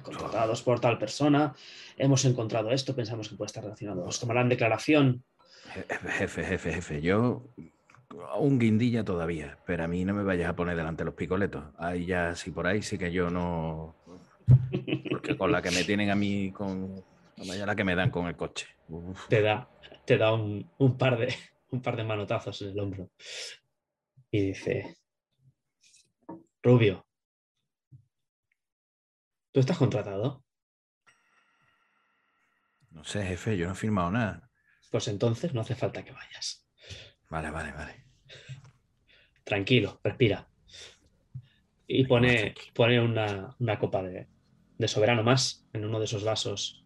contratados por tal persona, hemos encontrado esto, pensamos que puede estar relacionado. Os tomarán declaración. Je- Jefe, jefe, jefe, yo un guindilla todavía, pero a mí no me vayas a poner delante los picoletos. Ahí ya, si por ahí sí que yo no. Porque con la que me tienen a mí, con. Vaya la que me dan con el coche. Uf. Te da, te da un, un par de, un par de manotazos en el hombro. Y dice, Rubio, ¿tú estás contratado? No sé, jefe, yo no he firmado nada. Pues entonces no hace falta que vayas. Vale, vale, vale. Tranquilo, respira. Y pone, pone una, una copa de, de soberano más en uno de esos vasos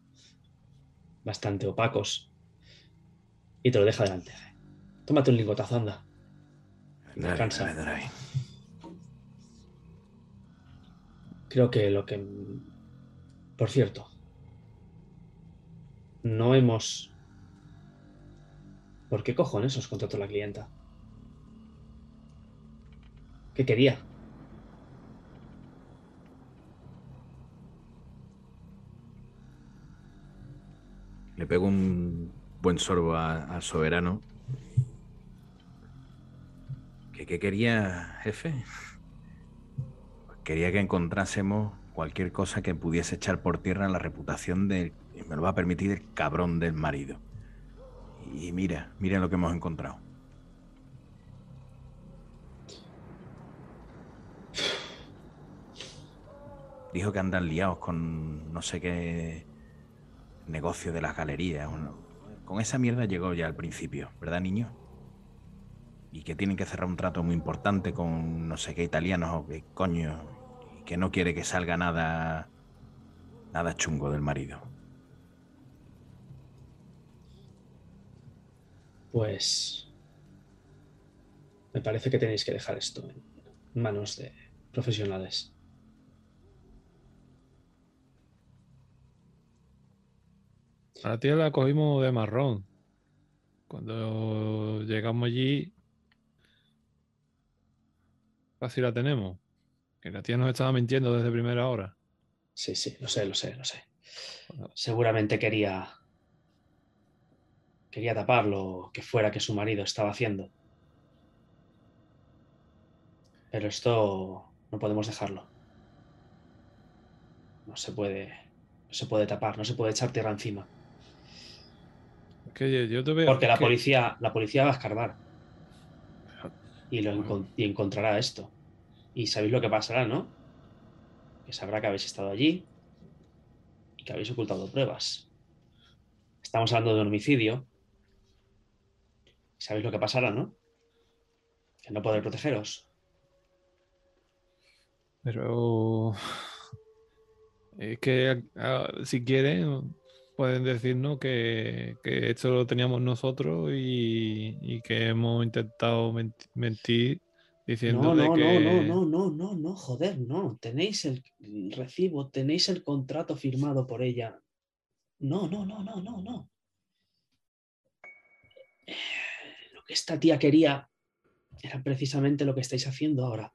bastante opacos y te lo deja delante. Tómate un lingotazo, anda. Dale, Descansa. dale, dale. Creo que lo que... Por cierto, no hemos... ¿Por qué cojones os contrató la clienta? ¿Qué quería? Le pego un buen sorbo a- soberano. ¿Qué, quería, jefe? Quería que encontrásemos cualquier cosa que pudiese echar por tierra la reputación del, me lo va a permitir, el cabrón del marido. Y mira, mira lo que hemos encontrado. Dijo que andan liados con no sé qué negocio de las galerías. Con esa mierda llegó ya al principio, ¿verdad, niño? Y que tienen que cerrar un trato muy importante con no sé qué italianos o qué coño. Que no quiere que salga nada. nada chungo del marido. Pues... Me parece que tenéis que dejar esto en manos de profesionales. A la tía la cogimos de marrón. Cuando llegamos allí, casi la tenemos. Que la tía nos estaba mintiendo desde primera hora. Sí, sí, lo sé, lo sé, lo sé. Bueno. Seguramente quería... Quería tapar lo que fuera que su marido estaba haciendo. Pero esto no podemos dejarlo. No se puede... No se puede tapar, no se puede echar tierra encima. Es que yo- yo te veo. Porque la que- policía, la policía va a escarbar. Y, lo y encontrará esto. Y sabéis lo que pasará, ¿no? Que sabrá que habéis estado allí y que habéis ocultado pruebas. Estamos hablando de un homicidio. Sabéis lo que pasará, ¿no? Que no poder protegeros. Pero. Es que ah, si quieren, pueden decirnos que, que esto lo teníamos nosotros y, y que hemos intentado menti- mentir diciendo No, no, que. no, no, no, no, no, no, joder, no. Tenéis el recibo, tenéis el contrato firmado por ella. No, no, no, no, no, no. Lo que esta tía quería era precisamente lo que estáis haciendo ahora.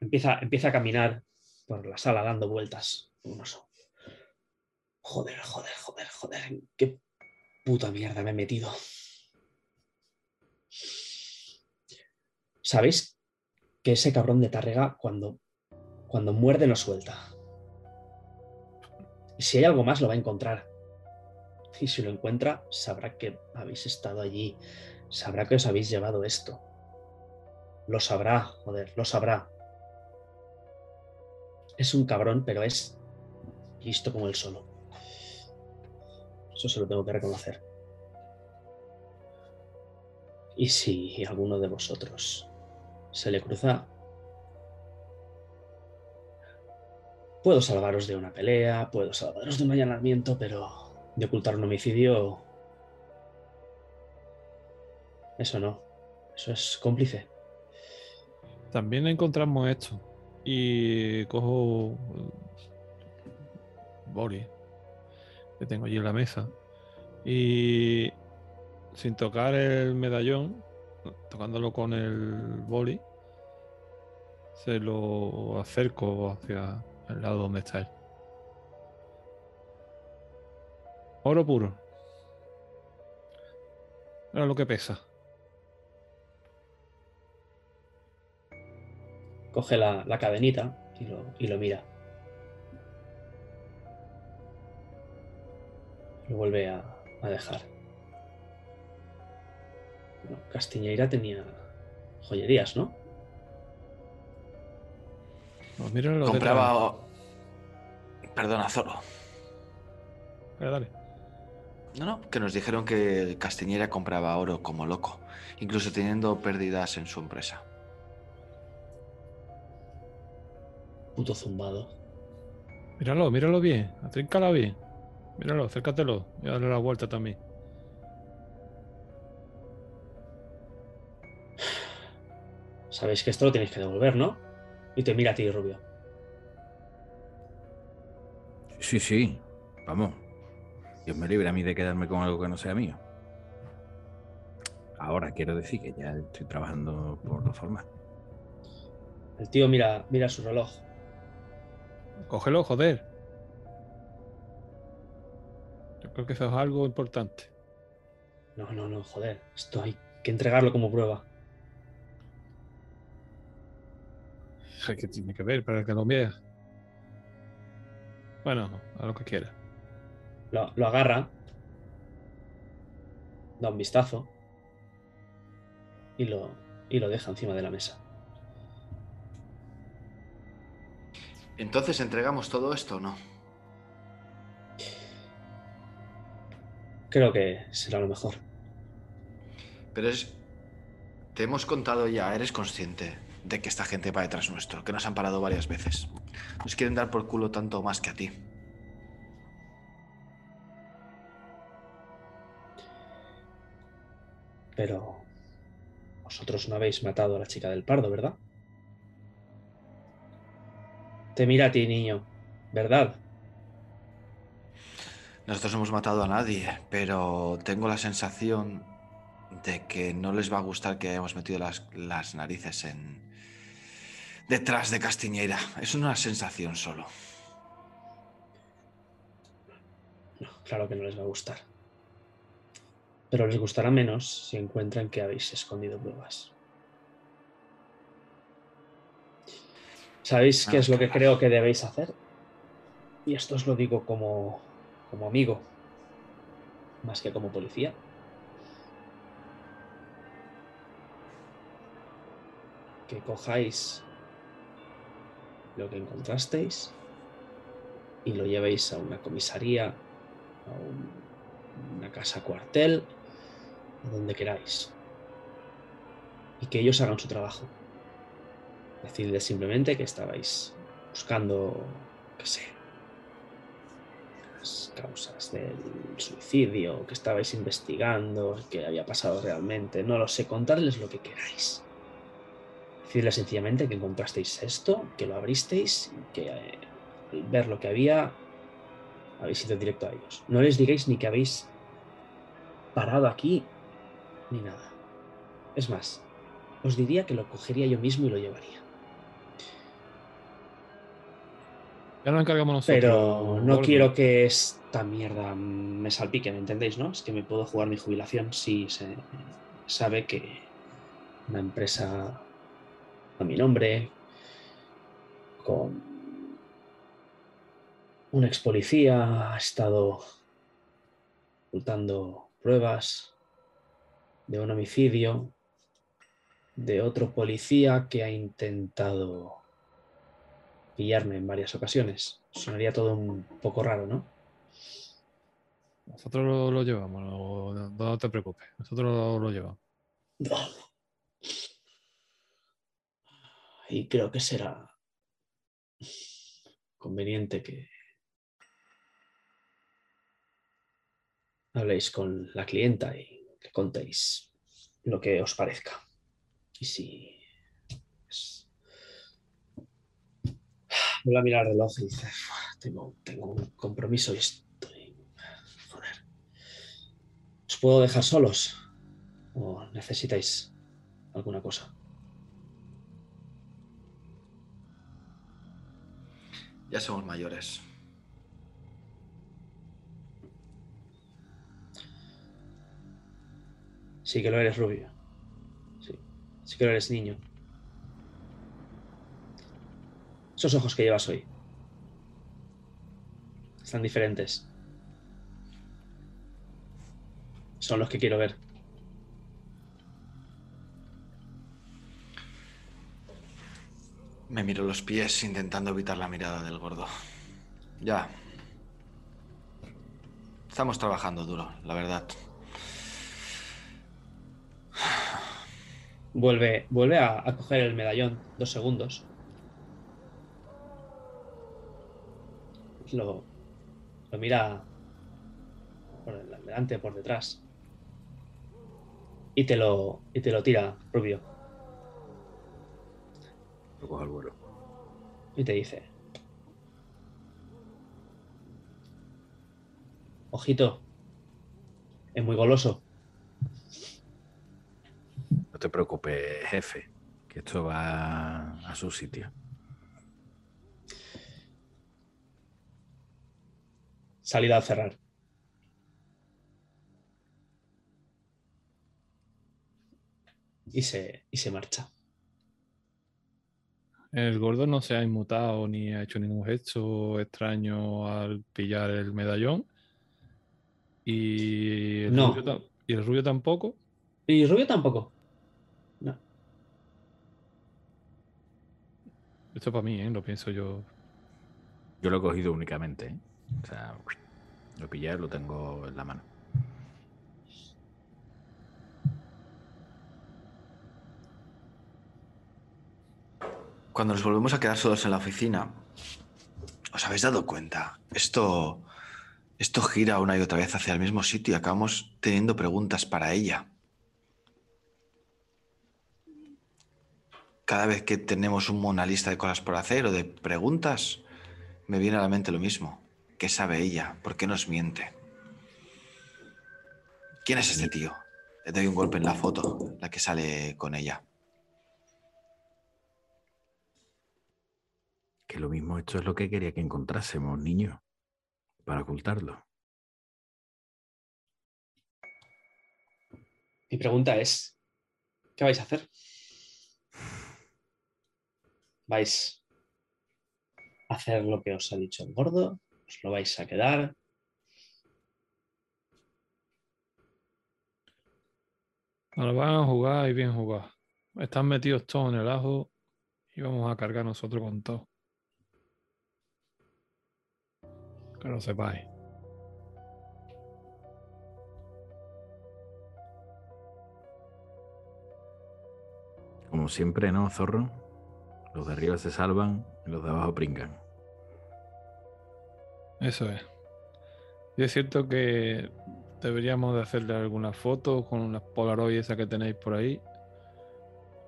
Empieza, empieza a caminar por la sala dando vueltas. Joder, joder, joder, joder. ¿en ¿Qué puta mierda me he metido? ¿Sabéis que ese cabrón de Tarrega cuando, cuando muerde no suelta? Y si hay algo más lo va a encontrar. Y si lo encuentra, sabrá que habéis estado allí. Sabrá que os habéis llevado esto. Lo sabrá, joder, lo sabrá. Es un cabrón, pero es listo como el solo. Eso se lo tengo que reconocer. Y si alguno de vosotros se le cruza, puedo salvaros de una pelea, puedo salvaros de un allanamiento, pero de ocultar un homicidio, eso no. Eso es cómplice. También encontramos esto. Y cojo boli que tengo allí en la mesa. Y sin tocar el medallón, tocándolo con el boli, se lo acerco hacia el lado donde está él. Oro puro. Mira lo que pesa. Coge la, la cadenita y lo, y lo mira. Lo vuelve a, a dejar. Bueno, Castiñeira tenía joyerías, ¿no? Pues mira lo que Compraba. Perdona, Zoro. Dale, dale. No, no, que nos dijeron que Castiñera compraba oro como loco, incluso teniendo pérdidas en su empresa. Puto zumbado. Míralo, míralo bien. Atríncala bien. Míralo, acércatelo. Y dale la vuelta también. Sabéis que esto lo tenéis que devolver, ¿no? Y te mira a ti, Rubio. Sí, sí. Vamos. Dios me libre a mí de quedarme con algo que no sea mío. Ahora quiero decir que ya estoy trabajando por dos formas. El tío mira, mira su reloj. Cógelo, joder. Yo creo que eso es algo importante. No, no, no, joder. Esto hay que entregarlo como prueba. ¿Qué tiene que ver para que lo veas? Bueno, a lo que quiera. Lo, lo agarra. Da un vistazo. Y lo, y lo deja encima de la mesa. Entonces, ¿entregamos todo esto o no? Creo que será lo mejor. Pero es. Te hemos contado ya, eres consciente de que esta gente va detrás nuestro, que nos han parado varias veces. Nos quieren dar por culo tanto más que a ti. Pero vosotros no habéis matado a la chica del pardo, ¿verdad? Te mira a ti, niño, ¿verdad? Nosotros no hemos matado a nadie, pero tengo la sensación de que no les va a gustar que hayamos metido las, las narices en. detrás de Castiñeira. Es una sensación solo. No, claro que no les va a gustar. Pero les gustará menos si encuentran que habéis escondido pruebas. ¿Sabéis qué Ah, es lo que claro. creo que debéis hacer? Y esto os lo digo como, como amigo, más que como policía. Que cojáis lo que encontrasteis y lo llevéis a una comisaría, a un- una casa cuartel, a donde queráis. Y que ellos hagan su trabajo. Decidles simplemente que estabais buscando, qué sé, las causas del suicidio, que estabais investigando, qué había pasado realmente. No lo sé, contarles lo que queráis. Decidles sencillamente que encontrasteis esto, que lo abristeis que eh, al ver lo que había habéis ido directo a ellos. No les digáis ni que habéis parado aquí ni nada. Es más, os diría que lo cogería yo mismo y lo llevaría. Ya nos encargamos nosotros. Pero no quiero que esta mierda me salpique, ¿me entendéis, no? Es que me puedo jugar mi jubilación si se sabe que una empresa a mi nombre, con un ex policía, ha estado ocultando pruebas de un homicidio de otro policía que ha intentado pillarme en varias ocasiones. Sonaría todo un poco raro, ¿no? Nosotros lo, lo llevamos, no, no te preocupes. Nosotros lo, lo llevamos. Y creo que será conveniente que habléis con la clienta y le contéis lo que os parezca. Y si... Vuelve a mirar el reloj y dice, "Uf, tengo, tengo un compromiso y estoy... Joder. ¿Os puedo dejar solos? ¿O necesitáis alguna cosa? Ya somos mayores. Sí que lo eres, Rubio. Sí, sí que lo eres, niño. Esos ojos que llevas hoy. Están diferentes. Son los que quiero ver. Me miro los pies intentando evitar la mirada del gordo. Ya. Estamos trabajando duro, la verdad. Vuelve, vuelve a, a coger el medallón. Dos segundos. Lo, lo mira por el- delante, por detrás. Y te lo, y te lo tira, Rubio. Lo cojo al vuelo. Y te dice: Ojito, es muy goloso. No te preocupes, jefe, que esto va a su sitio. Salida al cerrar. Y se, y se marcha. El gordo no se ha inmutado ni ha hecho ningún gesto extraño al pillar el medallón. Y el, No. rubio, y el rubio tampoco. Y Rubio tampoco. No. Esto es para mí, ¿eh? lo pienso yo. Yo lo he cogido únicamente, ¿eh? O sea, lo pillé, lo tengo en la mano. Cuando nos volvemos a quedar solos en la oficina, ¿os habéis dado cuenta? Esto, esto gira una y otra vez hacia el mismo sitio y acabamos teniendo preguntas para ella. Cada vez que tenemos un- una lista de cosas por hacer o de preguntas, me viene a la mente lo mismo. ¿Qué sabe ella? ¿Por qué nos miente? ¿Quién es este tío? Le doy un golpe en la foto, la que sale con ella. Que lo mismo esto es lo que quería que encontrásemos, niño, para ocultarlo. Mi pregunta es: ¿qué vais a hacer? ¿Vais a hacer lo que os ha dicho el gordo? ¿Os lo vais a quedar? Ahora van a jugar y bien jugar. Están metidos todos en el ajo y vamos a cargar nosotros con todo. Que lo sepáis. Como siempre, ¿no, zorro? Los de arriba se salvan y los de abajo pringan. Eso es. Y es cierto que deberíamos de hacerle algunas fotos con las Polaroid esas que tenéis por ahí.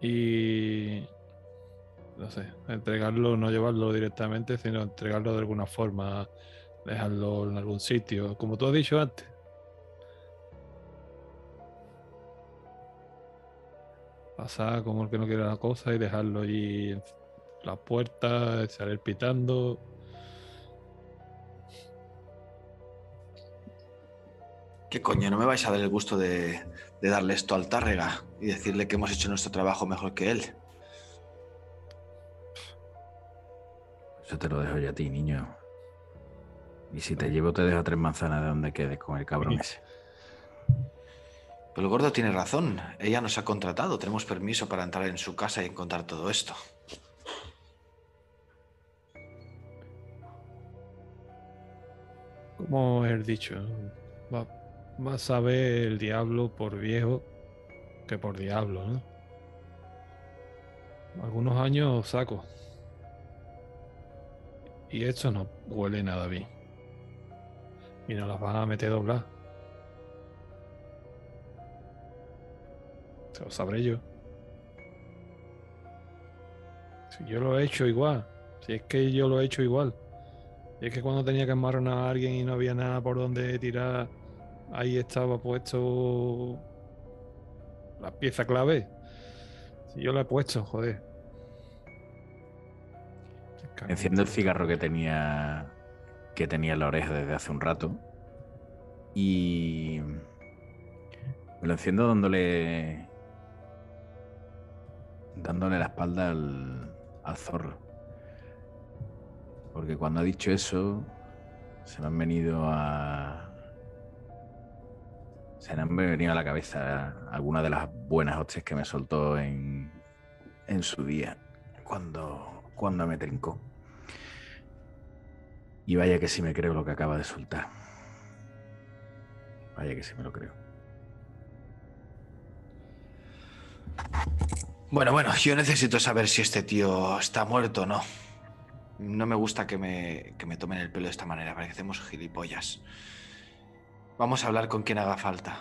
Y no sé, entregarlo, no llevarlo directamente, sino entregarlo de alguna forma, dejarlo en algún sitio, como tú has dicho antes. Pasar como el que no quiere la cosa y dejarlo ahí en la puerta, salir pitando. ¿Qué coño? ¿No me vais a dar el gusto de, de darle esto al Tárrega y decirle que hemos hecho nuestro trabajo mejor que él? Eso te lo dejo ya a ti, niño. Y si te llevo, te dejo tres manzanas de donde quedes con el cabrón ese. Pero el gordo tiene razón. Ella nos ha contratado. Tenemos permiso para entrar en su casa y encontrar todo esto. Como he dicho, va, va a saber el diablo por viejo que por diablo, ¿no? Algunos años saco. Y esto no huele nada bien. Y nos las van a meter doblar. Se lo sabré yo. Si yo lo he hecho igual. Si es que yo lo he hecho igual. Si es que cuando tenía que amarrar a alguien y no había nada por donde tirar, ahí estaba puesto la pieza clave. Si yo la he puesto, joder. Enciendo el cigarro que tenía que tenía en la oreja desde hace un rato y me lo enciendo dándole dándole la espalda al, al zorro. Porque cuando ha dicho eso, se me han venido a. Se me han venido a la cabeza algunas de las buenas hostias que me soltó en, en su día, cuando, cuando me trincó. Y vaya que sí me creo lo que acaba de soltar. Vaya que sí me lo creo. Bueno, bueno, yo necesito saber si este tío está muerto o no. No me gusta que me, que me tomen el pelo de esta manera, parecemos gilipollas. Vamos a hablar con quien haga falta.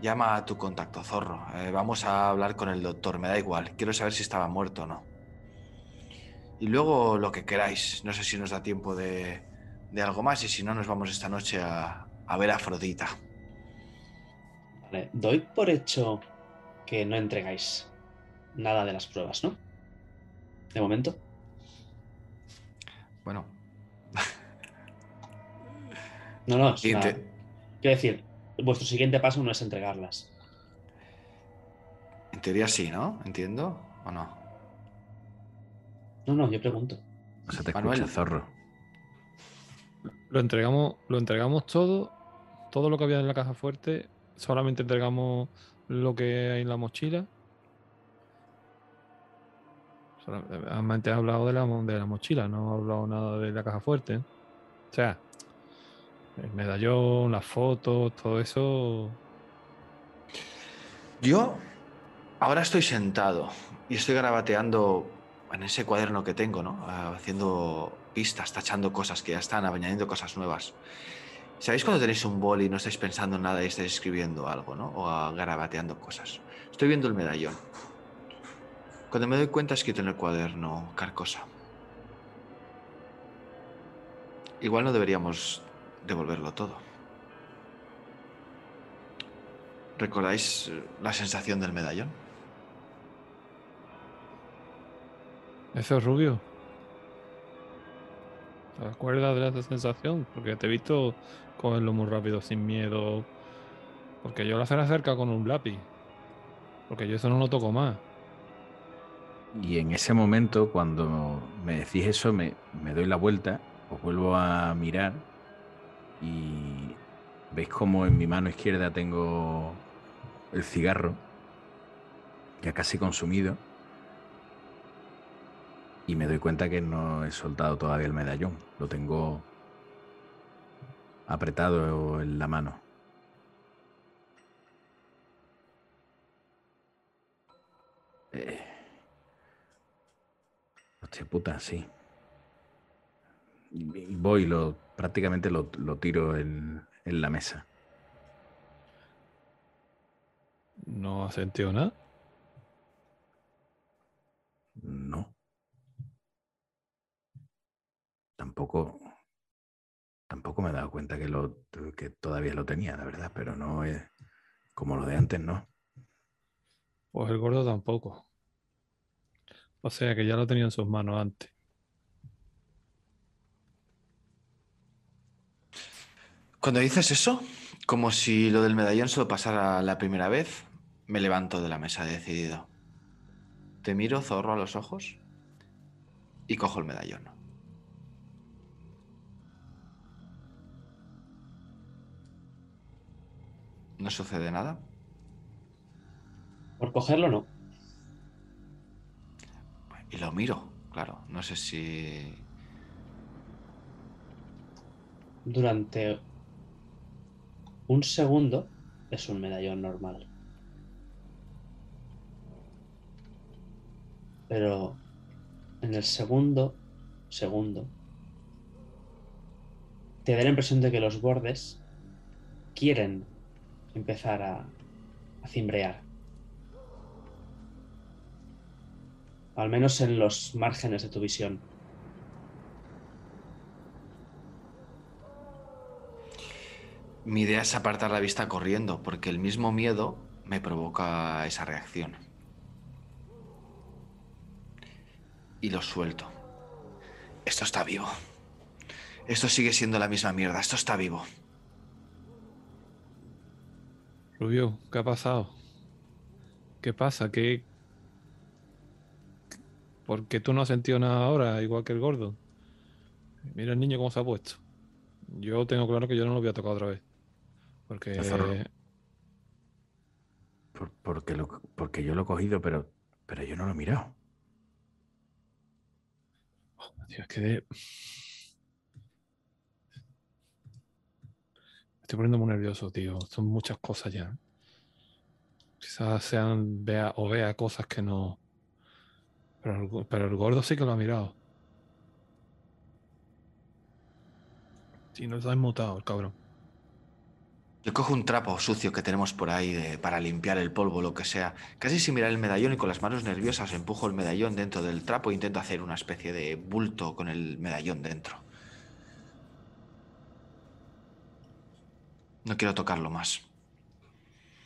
Llama a tu contacto, zorro. Eh, vamos a hablar con el doctor, me da igual. Quiero saber si estaba muerto o no. Y luego lo que queráis. No sé si nos da tiempo de, de algo más y si no nos vamos esta noche a, a ver a Afrodita. Vale, doy por hecho que no entregáis nada de las pruebas, ¿no? De momento. Bueno, No, no, es una-. Quiero decir, vuestro siguiente paso no es entregarlas. en teoría sí, ¿no? ¿Entiendo? ¿O no? No, no, yo pregunto. No se te Manuel. escucha, zorro. Lo entregamos, lo entregamos todo, todo lo que había en la caja fuerte, solamente entregamos lo que hay en la mochila. Solamente he hablado de la, de la mochila, no he hablado nada de la caja fuerte. O sea, el medallón, las fotos, todo eso. Yo ahora estoy sentado y estoy garabateando en ese cuaderno que tengo, ¿no? Ah, Haciendo pistas, tachando cosas que ya están, añadiendo cosas nuevas. ¿Sabéis cuando tenéis un boli y no estáis pensando en nada y estáis escribiendo algo, ¿no? O garabateando cosas. Estoy viendo el medallón. Cuando me doy cuenta escrito en el cuaderno Carcosa. Igual no deberíamos devolverlo todo. ¿Recordáis eh, la sensación del medallón? Eso es rubio. ¿Te acuerdas de esa sensación? Porque te he visto cogerlo muy rápido, sin miedo. Porque yo lo hacen acerca con un lápiz. Porque yo eso no lo toco más. Y en ese momento, cuando me decís eso, me, me doy la vuelta, os vuelvo a mirar y veis como en mi mano izquierda tengo el cigarro, ya casi consumido, y me doy cuenta que no he soltado todavía el medallón, lo tengo apretado en la mano. Eh, Hostia puta, sí. Y y voy, lo, prácticamente lo, lo tiro en, en la mesa. No ha sentido nada. No. Tampoco. Tampoco me he dado cuenta que, lo, que todavía lo tenía, la verdad, pero no es como lo de antes, ¿no? Pues el gordo tampoco. O sea que ya lo tenía en sus manos antes. Cuando dices eso, Como si lo del medallón solo pasara la primera vez, me levanto de la mesa decidido. Te miro, zorro, a los ojos y cojo el medallón. ¿No sucede nada? Por cogerlo, no. Y lo miro, claro. No sé si... Durante un segundo es un medallón normal. Pero en el segundo segundo te da la impresión de que los bordes quieren empezar a, cimbrear. Al menos en los márgenes de tu visión. Mi idea es apartar la vista corriendo, porque el mismo miedo me provoca esa reacción. Y lo suelto. Esto está vivo. Esto sigue siendo la misma mierda. Esto está vivo. Rubio, ¿qué ha pasado? ¿Qué pasa? ¿Qué... ¿Por qué tú no has sentido nada ahora, igual que el gordo? Mira el niño cómo se ha puesto. Yo tengo claro que yo no lo voy a tocar otra vez. Porque... Por- porque, lo- porque yo lo he cogido, pero, pero yo no lo he mirado. Tío, es que de- Me estoy poniendo muy nervioso, tío. Son muchas cosas ya. Quizás sean vea o vea cosas que no. Pero el, go- pero el gordo sí que lo ha mirado. Sí, no se ha inmutado el cabrón. Yo cojo un trapo sucio que tenemos por ahí para limpiar el polvo, lo que sea. Casi sin mirar el medallón y con las manos nerviosas empujo el medallón dentro del trapo e intento hacer una especie de bulto con el medallón dentro. No quiero tocarlo más.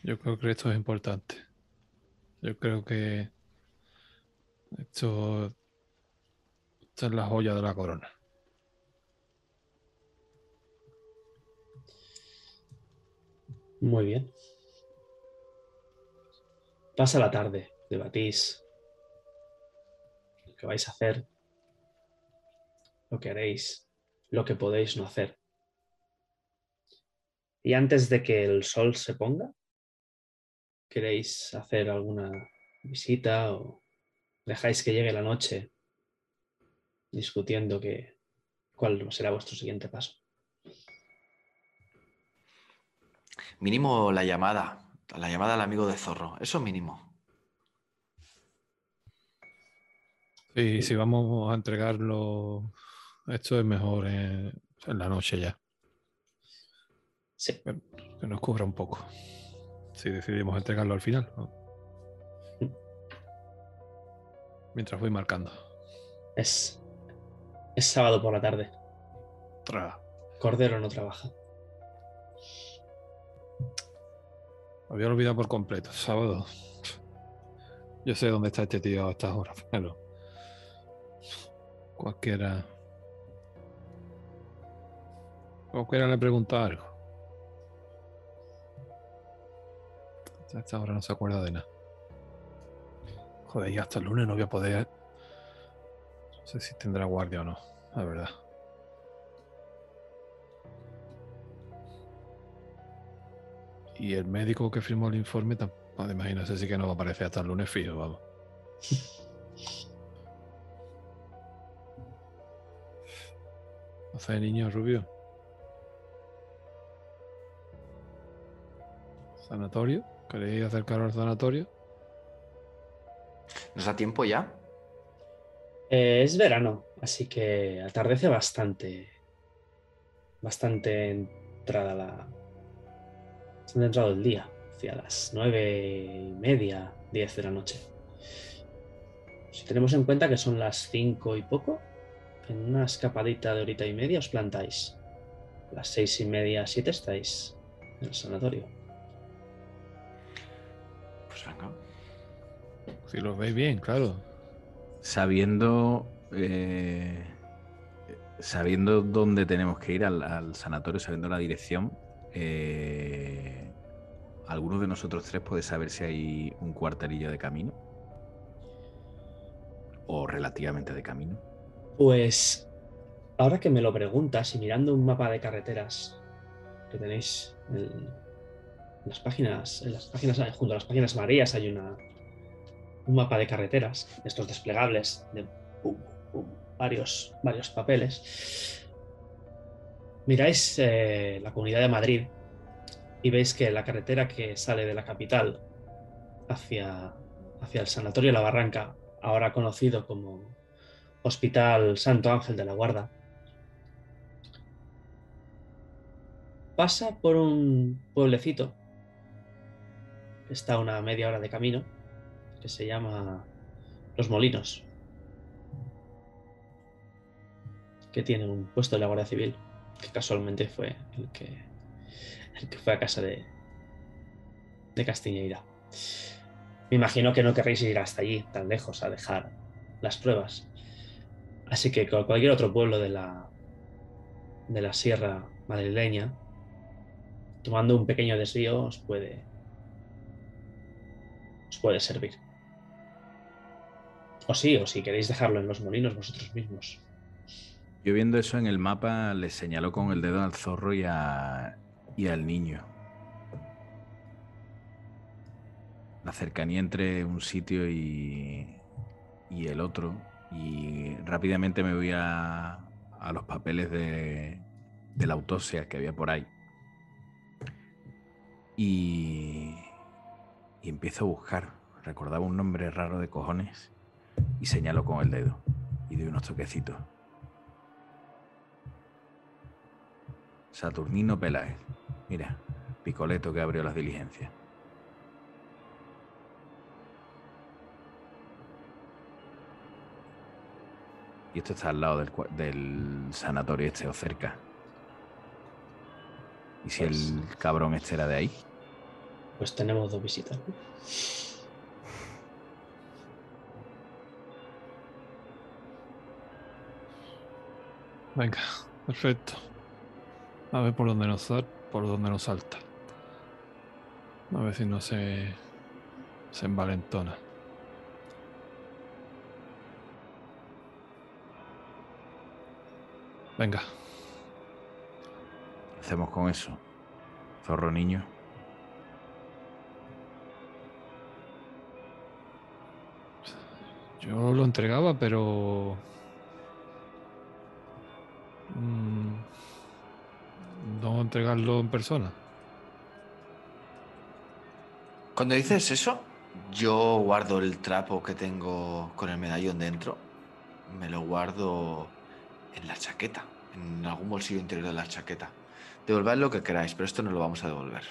Yo creo que esto es importante. Yo creo que esto, esto es la joya de la corona. Muy bien. Pasa la tarde, debatís lo que vais a hacer, lo que haréis, lo que podéis no hacer. Y antes de que el sol se ponga, ¿queréis hacer alguna visita o dejáis que llegue la noche discutiendo que, cuál será vuestro siguiente paso? Mínimo la llamada. La llamada al amigo de Zorro. Eso mínimo. Sí, si vamos a entregarlo, esto es mejor en, en la noche ya, Sí, que nos cubra un poco. Si decidimos entregarlo al final. ¿no? Mientras voy marcando. es, es sábado por la tarde. Tra. Cordero no trabaja. Había olvidado por completo. Sábado. Yo sé dónde está este tío a estas horas, pero. Cualquiera. Cualquiera le pregunta algo. A esta hora no se acuerda de nada. Joder, y hasta el lunes no voy a poder. No sé si tendrá guardia o no, la verdad. Y el médico que firmó el informe, tampoco, imagínate, sí que no va a aparecer hasta el lunes fijo, vamos. ¿Hace niño rubio? ¿Sanatorio? ¿Queréis acercaros al sanatorio? ¿Nos da tiempo ya? Eh, es verano, así que atardece bastante. Bastante entrada la. Bastante entrado el día, hacia las nueve y media, diez de la noche. Si tenemos en cuenta que son las cinco y poco, en una escapadita de horita y media os plantáis. A las seis y media, siete estáis en el sanatorio. Pues venga. Si lo veis bien, claro. Sabiendo. eh, sabiendo dónde tenemos que ir al, al sanatorio, sabiendo la dirección, eh, ¿alguno de nosotros tres puede saber si hay un cuartelillo de camino? ¿O relativamente de camino? Pues ahora que me lo preguntas y mirando un mapa de carreteras que tenéis en las páginas, en las páginas junto a las páginas amarillas hay una un mapa de carreteras, estos desplegables de pum, pum, varios, varios papeles. Miráis eh, la comunidad de Madrid y veis que la carretera que sale de la capital hacia, hacia el Sanatorio La Barranca, ahora conocido como Hospital Santo Ángel de la Guarda, pasa por un pueblecito que está a una media hora de camino, que se llama Los Molinos, que tiene un puesto de la Guardia Civil, que casualmente fue el que, que fue a casa de, de Castiñeira. Me imagino que no querréis ir hasta allí, tan lejos, a dejar las pruebas. Así que cualquier otro pueblo de la, de la sierra madrileña, tomando un pequeño desvío, os puede, os puede servir. O sí, o si queréis dejarlo en los molinos vosotros mismos. Yo viendo eso en el mapa le señaló con el dedo al zorro y, a, y al niño. La cercanía entre un sitio y, y el otro. Y rápidamente me voy a, a los papeles de, de la autopsia que había por ahí. Y, y empiezo a buscar. Recordaba un nombre raro de cojones y señalo con el dedo y doy unos toquecitos. Saturnino Peláez. Mira, Picoleto que abrió las diligencias. Y esto está al lado del, del sanatorio este o cerca. ¿Y si Pues- el cabrón este era de ahí? Pues tenemos dos visitas. Venga, perfecto. A ver por dónde nos sal- por dónde nos salta. A ver si no se se envalentona. Venga, ¿Qué hacemos con eso? Zorro niño. yo lo entregaba, pero mm, no entregarlo en persona. Cuando dices eso, yo guardo el trapo que tengo con el medallón dentro. Me lo guardo en la chaqueta, en algún bolsillo interior de la chaqueta. Devolvad lo que queráis, pero esto no lo vamos a devolver.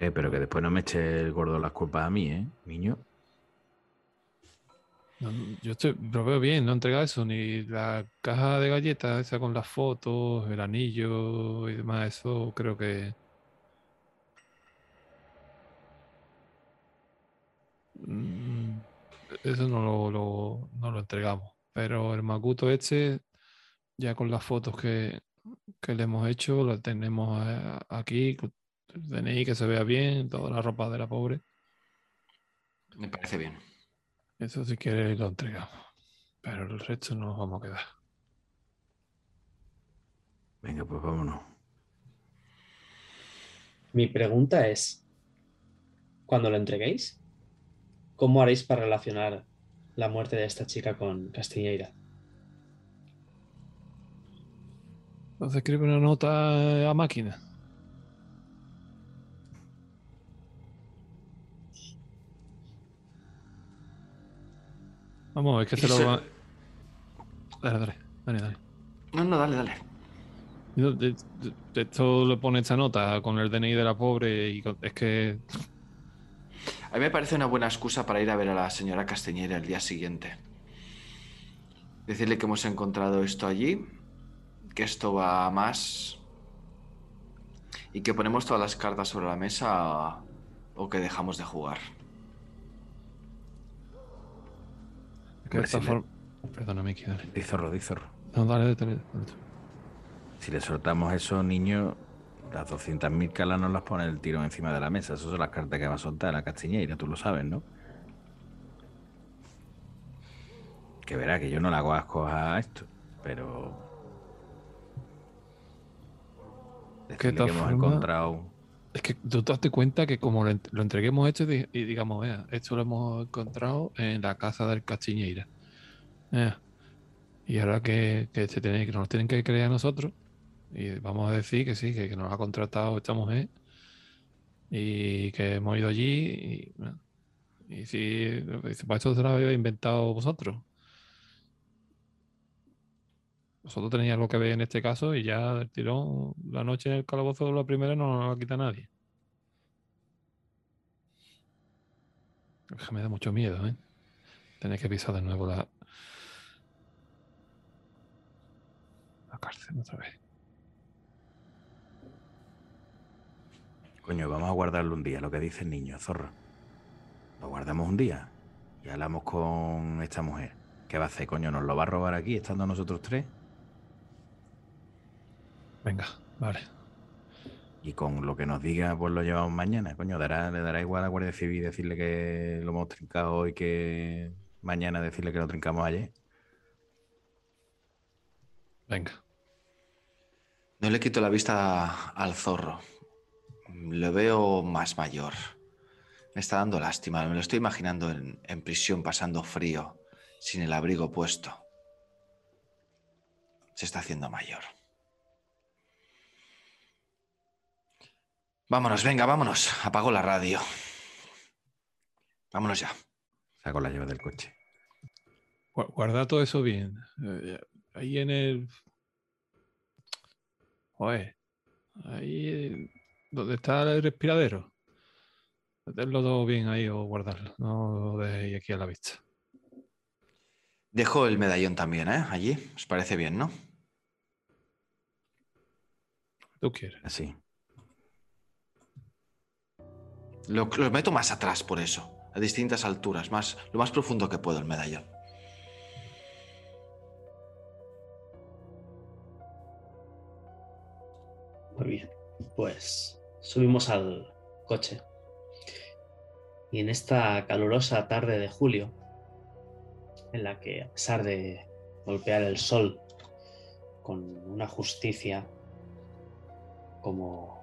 Eh, pero que después no me eche el gordo las culpas a mí, ¿eh, niño? Yo estoy, lo veo bien, no entrega eso, ni la caja de galletas, esa con las fotos, el anillo y demás, eso creo que... Mm, Eso no lo, no lo entregamos. Pero el Makuto este, ya con las fotos que, que le hemos hecho, lo tenemos eh, aquí, DNI que se vea bien, toda la ropa de la pobre. Me parece bien. Eso si quieres lo entregamos. Pero el resto no nos vamos a quedar. Venga, pues vámonos. Mi pregunta es, cuando lo entreguéis, ¿cómo haréis para relacionar la muerte de esta chica con Castiñeira? Entonces escribe una nota a máquina. Vamos, es que se lo va... Dale, dale, dale, dale. No, no, dale, dale. Esto le pone esta nota con el DNI de la pobre y con- es que A mí me parece una buena excusa para ir a ver a la señora Castañera el día siguiente. Decirle que hemos encontrado esto allí, que esto va a más y que ponemos todas las cartas sobre la mesa o que dejamos de jugar. Hombre, si le-. Perdona, Miki, dale. Di zorro, di zorro. No, dale, dale. Si le soltamos eso, niño, las 200.000 calas nos las pone el tiro encima de la mesa. Esas son las cartas que va a soltar la castiñeira, tú lo sabes, ¿no? Que verá que yo no le hago asco a esto, pero. Que de Decirle todas que hemos encontrado. Es que tú te das cuenta que como lo, lo entreguemos esto y, di- y digamos, vea, esto lo hemos encontrado en la casa del Castiñeira. Ea, Y ahora que, que, se tiene, que nos tienen que creer a nosotros, y vamos a decir que sí, que, que nos ha contratado esta mujer y que hemos ido allí y, y si dice, pues esto se lo habéis inventado vosotros. Vosotros tenéis algo que ver en este caso y ya del tirón, la noche en el calabozo, la primera no nos la quita nadie. Me da mucho miedo, ¿eh? Tener que pisar de nuevo la. La cárcel otra vez. Coño, vamos a guardarlo un día, lo que dice el niño, zorro. Lo guardamos un día y hablamos con esta mujer. ¿Qué va a hacer, coño? ¿Nos lo va a robar aquí estando nosotros tres? Venga, vale. Y con lo que nos diga, pues lo llevamos mañana. Coño, dará, le dará igual a la Guardia Civil decirle que lo hemos trincado hoy que mañana decirle que lo trincamos ayer. Venga. No le quito la vista al zorro. Lo veo más mayor. Me está dando lástima. Me lo estoy imaginando en, en prisión pasando frío, sin el abrigo puesto. Se está haciendo mayor. Vámonos, venga, vámonos. Apago la radio. Vámonos ya. Saco la llave del coche. Gua- Guarda todo eso bien. Eh, ahí en el. Joder. Ahí eh, donde está el respiradero. Meterlo todo bien ahí o guardarlo. No lo dejéis aquí a la vista. Dejo el medallón también, ¿eh? Allí. ¿Os parece bien, no? Tú quieres. Así. Lo, meto más atrás por eso, a distintas alturas, más, lo más profundo que puedo el medallón. Muy bien, pues subimos al coche. Y en esta calurosa tarde de julio, en la que a pesar de golpear el sol con una justicia como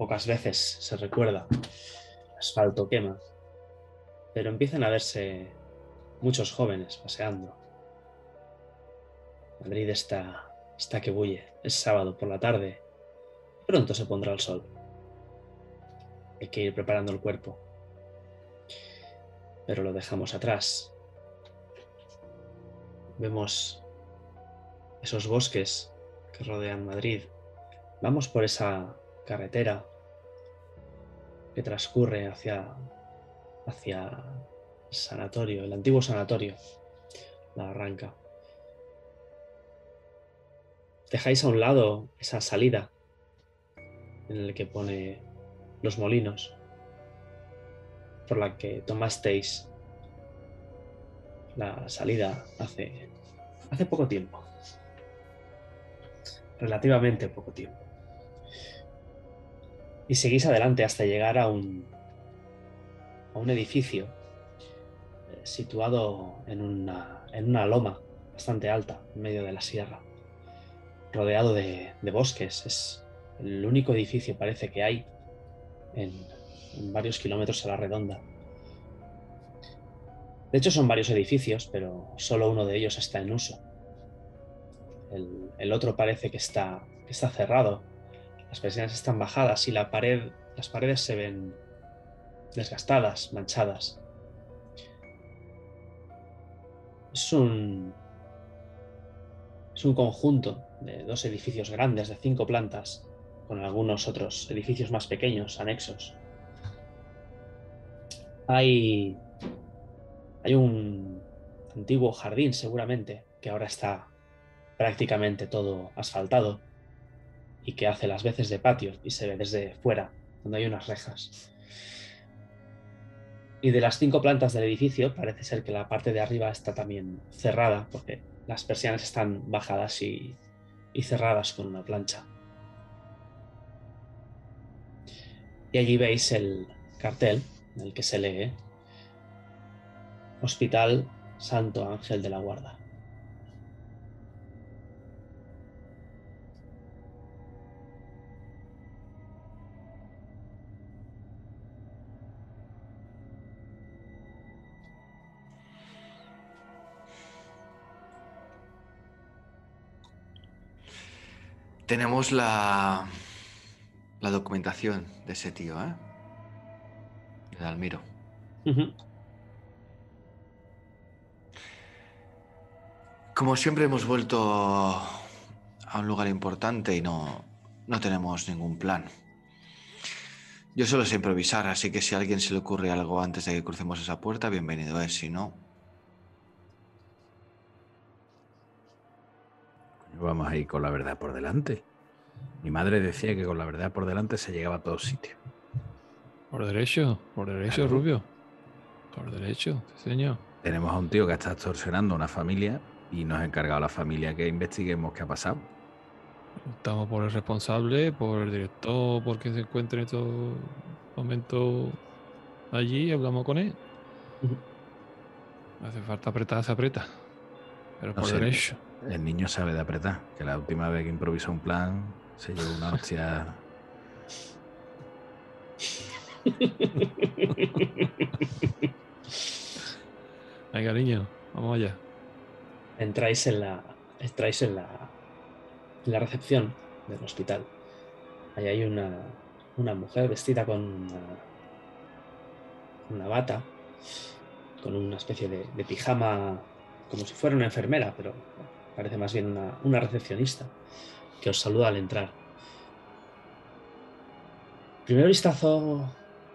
pocas veces se recuerda, el asfalto quema, pero empiezan a verse muchos jóvenes paseando. Madrid está, está que bulle. Es sábado por la tarde. Pronto se pondrá el sol. Hay que ir preparando el cuerpo. Pero lo dejamos atrás. Vemos esos bosques que rodean Madrid. Vamos por esa carretera que transcurre hacia, hacia el sanatorio, el antiguo sanatorio, la Barranca. Dejáis a un lado esa salida en la que pone los molinos, por la que tomasteis la salida hace, hace poco tiempo. Relativamente poco tiempo. Y seguís adelante hasta llegar a un, a un edificio eh, situado en una, en una loma bastante alta, en medio de la sierra, rodeado de, de bosques. Es el único edificio, parece que hay, en, varios kilómetros a la redonda. De hecho, son varios edificios, pero solo uno de ellos está en uso. El, el otro parece que está, que está cerrado. Las persianas están bajadas y la pared, las paredes se ven desgastadas, manchadas. Es un, es un conjunto de dos edificios grandes de cinco plantas, con algunos otros edificios más pequeños, anexos. Hay, hay un antiguo jardín, seguramente, que ahora está prácticamente todo asfaltado y que hace las veces de patio y se ve desde fuera, donde hay unas rejas. Y de las cinco plantas del edificio parece ser que la parte de arriba está también cerrada porque las persianas están bajadas y, y cerradas con una plancha. Y allí veis el cartel en el que se lee Hospital Santo Ángel de la Guarda. Tenemos la, la documentación de ese tío, ¿eh? De Almiro. Ujú. Como siempre hemos vuelto a un lugar importante y no, no tenemos ningún plan. Yo solo sé improvisar, así que si a alguien se le ocurre algo antes de que crucemos esa puerta, bienvenido es. Si no, Vamos a ir con la verdad por delante. Mi madre decía que con la verdad por delante se llegaba a todos sitios. Por derecho, por derecho, Claro. Rubio. Por derecho, sí, señor. Tenemos a un tío que está extorsionando a una familia y nos ha encargado a la familia que investiguemos qué ha pasado. Estamos por el responsable, por el director, porque se encuentra en estos momentos allí, hablamos con él. Hace falta apretar, se aprieta. Pero No por sé. derecho. El niño sabe de apretar, que la última vez que improvisó un plan se llevó una hostia. Venga, niño, vamos allá. entráis en la entráis en la en la recepción del hospital. Ahí hay una, una mujer vestida con una, una bata, con una especie de, de pijama, como si fuera una enfermera, pero parece más bien una, recepcionista, que os saluda al entrar. Primer vistazo,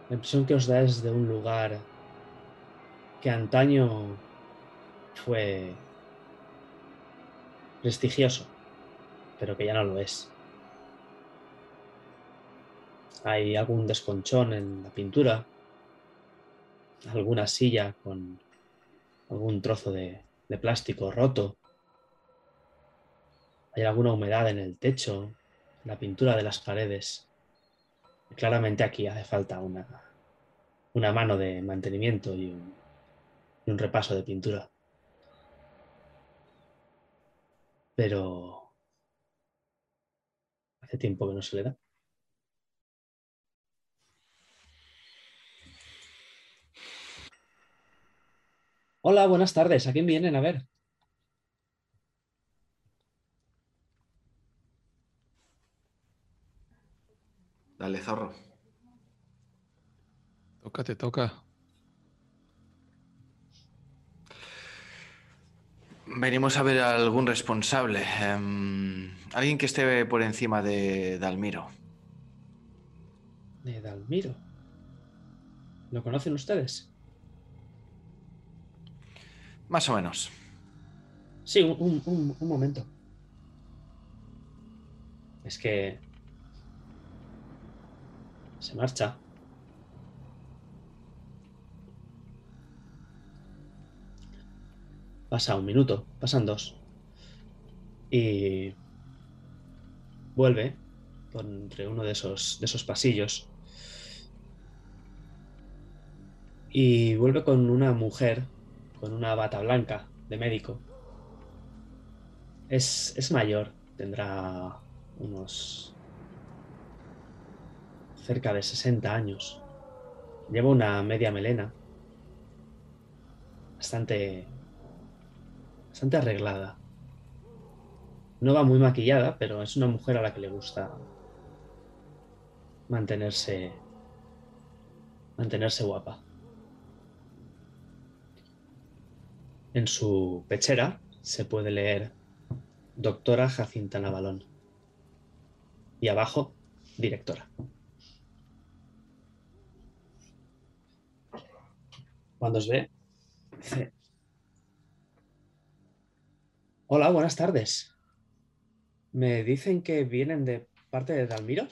la impresión que os da es de un lugar que antaño fue prestigioso, pero que ya no lo es. Hay algún desconchón en la pintura, alguna silla con algún trozo de plástico roto. Hay alguna humedad en el techo, la pintura de las paredes. Claramente aquí hace falta una, una mano de mantenimiento y un, y un repaso de pintura. Pero hace tiempo que no se le da. Hola, buenas tardes. ¿A quién vienen a ver? dale zorro. Toca, te toca. Venimos a ver a algún responsable. em, alguien que esté por encima de Dalmiro. De Dalmiro. ¿Lo conocen ustedes? Más o menos. Sí, un, un- un- un momento. Es que se marcha. Pasa un minuto, pasan dos. Y vuelve entre uno de esos, de esos pasillos. Y vuelve con una mujer, con una bata blanca de médico. Es, es mayor, tendrá unos cerca de 60 años. Lleva una media melena, bastante, bastante arreglada. No va muy maquillada, pero es una mujer a la que le gusta mantenerse, mantenerse guapa. En su pechera se puede leer Doctora Jacinta Navalón. Y abajo, directora. Cuando os ve, dice, Hola, buenas tardes. Me dicen que vienen de parte de Dalmiro.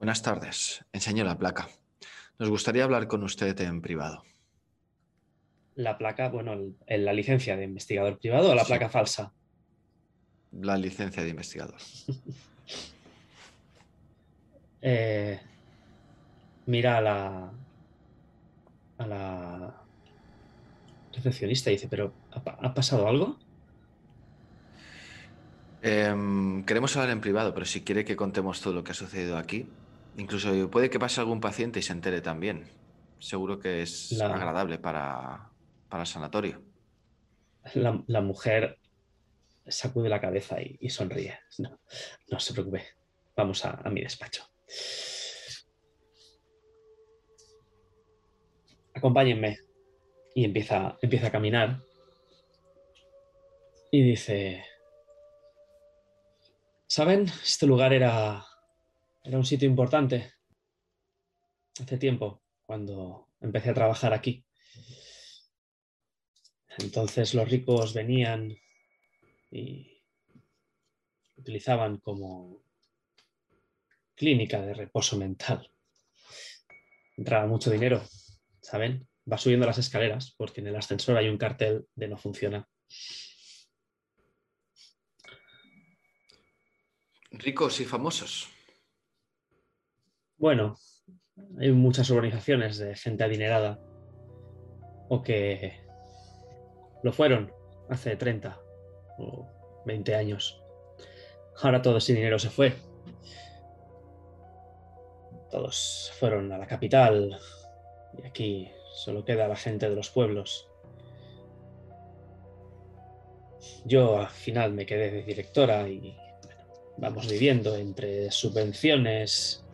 Buenas tardes. Enseño la placa. Nos gustaría hablar con usted en privado. La placa, bueno, el- el- la licencia de investigador privado o la Sí. placa falsa. la licencia de investigador. Eh, mira la, a la recepcionista y dice, pero ¿ha, pasado algo? Em, queremos hablar en privado, pero si quiere que contemos todo lo que ha sucedido aquí, incluso puede que pase algún paciente y se entere también. Seguro que es agradable para, para, el sanatorio. La, mujer sacude la cabeza y, sonríe. No, se preocupe. Vamos a mi despacho. Acompáñenme. Y empieza, empieza a caminar. Y dice, ¿saben? Este lugar era, era un sitio importante. Hace tiempo, cuando empecé a trabajar aquí. Entonces los ricos venían y utilizaban como clínica de reposo mental. Entraba mucho dinero, ¿saben? Va subiendo las escaleras porque en el ascensor hay un cartel de no funciona. Ricos y famosos. Bueno, hay muchas organizaciones de gente adinerada o que lo fueron hace 30 o 20 años. Ahora todo ese dinero se fue todos fueron a la capital y aquí solo queda la gente de los pueblos. Yo al final me quedé de directora y vamos viviendo entre subvenciones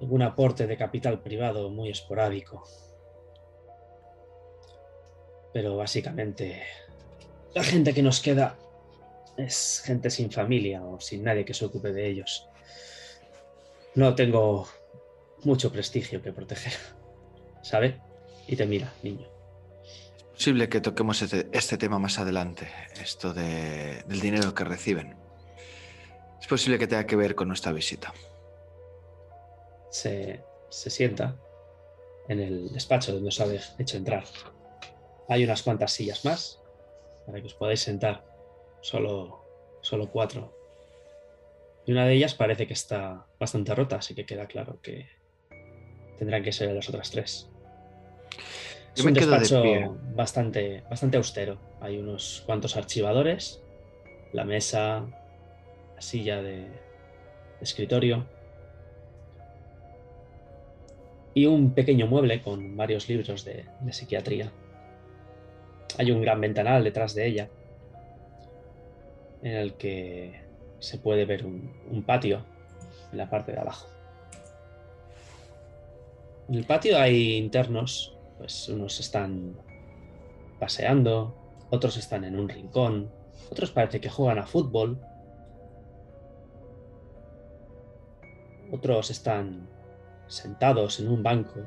un aporte de capital privado muy esporádico. Pero básicamente la gente que nos queda es gente sin familia o sin nadie que se ocupe de ellos. No tengo mucho prestigio que proteger, ¿sabe? Y te mira, niño. Es posible que toquemos este, este tema más adelante, esto del dinero que reciben. Es posible que tenga que ver con nuestra visita. Se, se sienta en el despacho donde os habéis hecho entrar. Hay unas cuantas sillas más para que os podáis sentar. Solo, solo cuatro y una de ellas parece que está bastante rota, así que queda claro que tendrán que ser las otras tres. Es un despacho bastante, bastante austero. Hay unos cuantos archivadores, la mesa, la silla de, escritorio y un pequeño mueble con varios libros de psiquiatría. Hay un gran ventanal detrás de ella en el que se puede ver un, patio en la parte de abajo. En el patio hay internos, pues unos están paseando, otros están en un rincón, otros parece que juegan a fútbol, otros están sentados en un banco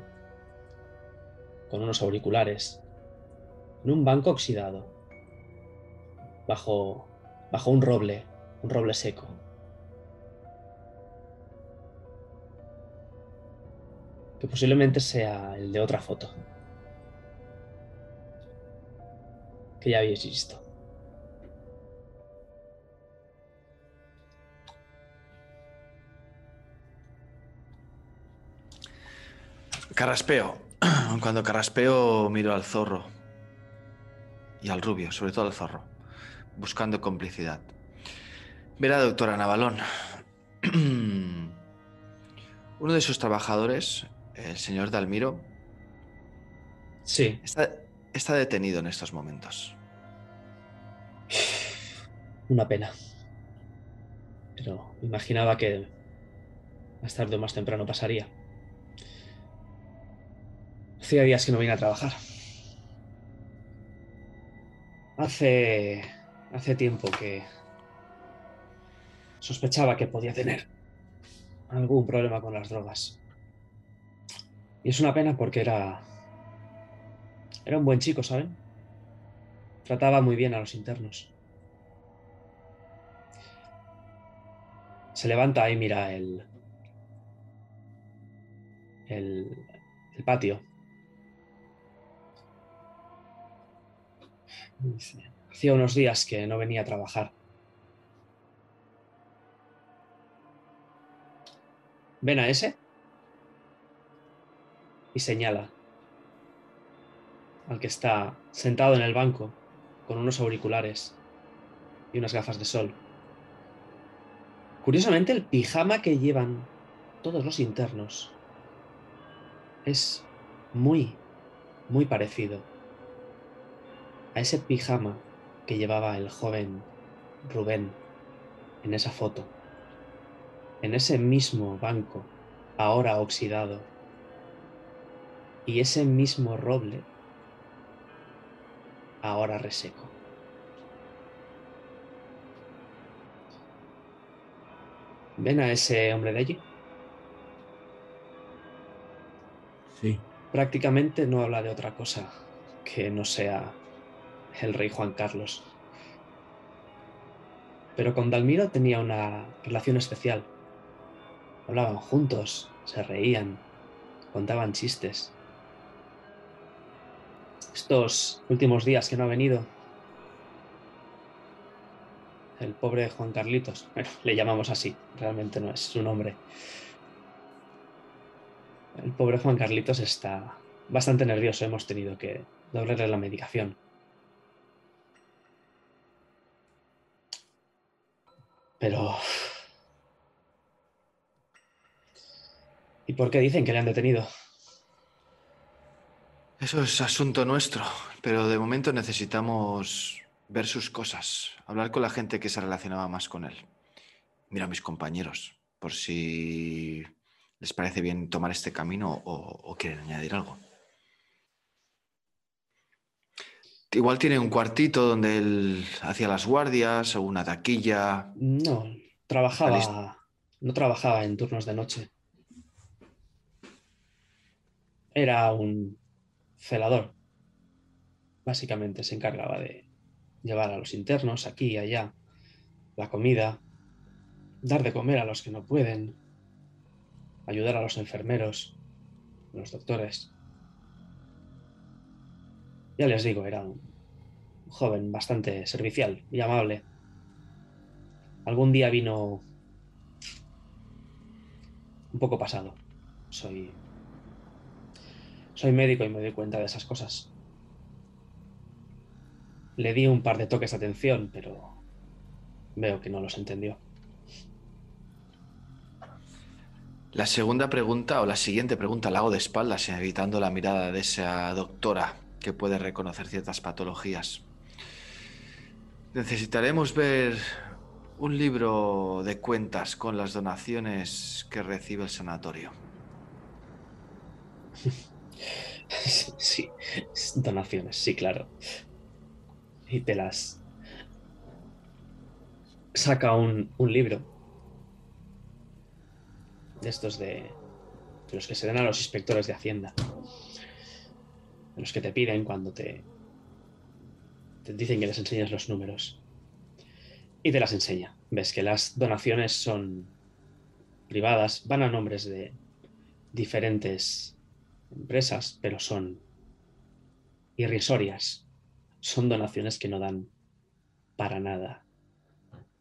con unos auriculares, en un banco oxidado, bajo, bajo un roble un roble seco. Que posiblemente sea el de otra foto. Que ya habéis visto. Carraspeo. Cuando carraspeo miro al zorro. Y al rubio, sobre todo al zorro. Buscando complicidad. Verá, doctora Navalón. Uno de sus trabajadores, el señor Dalmiro, sí. está, está detenido en estos momentos. Una pena. Pero imaginaba que más tarde o más temprano pasaría. Hacía días que no vine a trabajar. Hace. hace tiempo que sospechaba que podía tener algún problema con las drogas. Y es una pena porque era. Era un buen chico, ¿saben? Trataba muy bien a los internos. Se levanta y mira el, el, el patio. Hacía unos días que no venía a trabajar. ¿Ven a ese? Y señala al que está sentado en el banco con unos auriculares y unas gafas de sol. Curiosamente, el pijama que llevan todos los internos es muy, muy parecido a ese pijama que llevaba el joven Rubén en esa foto, en ese mismo banco, ahora oxidado, y ese mismo roble, ahora reseco. ¿Ven a ese hombre de allí? Sí. Prácticamente no habla de otra cosa que no sea el rey Juan Carlos. Pero con Dalmiro tenía una relación especial. Hablaban juntos, se reían, contaban chistes. Estos últimos días que no ha venido, el pobre Juan Carlitos, bueno, le llamamos así, realmente no es su nombre. El pobre Juan Carlitos está bastante nervioso, hemos tenido que doblarle la medicación. Pero... ¿Y por qué dicen que le han detenido? Eso es asunto nuestro, pero de momento necesitamos ver sus cosas, hablar con la gente que se relacionaba más con él. Mira a mis compañeros, por si les parece bien tomar este camino o, o quieren añadir algo. Igual tiene un cuartito donde él hacía las guardias o una taquilla. No, trabajaba. No trabajaba en turnos de noche. Era un celador. Básicamente se encargaba de llevar a los internos aquí y allá la comida, dar de comer a los que no pueden, ayudar a los enfermeros, a los doctores. Ya les digo, era un joven bastante servicial y amable. Algún día vino un poco pasado. Soy soy médico y me doy cuenta de esas cosas. Le di un par de toques de atención, pero veo que no los entendió. La segunda pregunta o la siguiente pregunta la hago de espaldas, evitando la mirada de esa doctora que puede reconocer ciertas patologías. Necesitaremos ver un libro de cuentas con las donaciones que recibe el sanatorio. Sí, donaciones, sí, claro. Y te las... Saca un, un libro. De estos de, los que se dan a los inspectores de Hacienda. De los que te piden cuando te, te dicen que les enseñas los números. Y te las enseña. Ves que las donaciones son privadas, van a nombres de diferentes empresas, pero son irrisorias. Son donaciones que no dan para nada.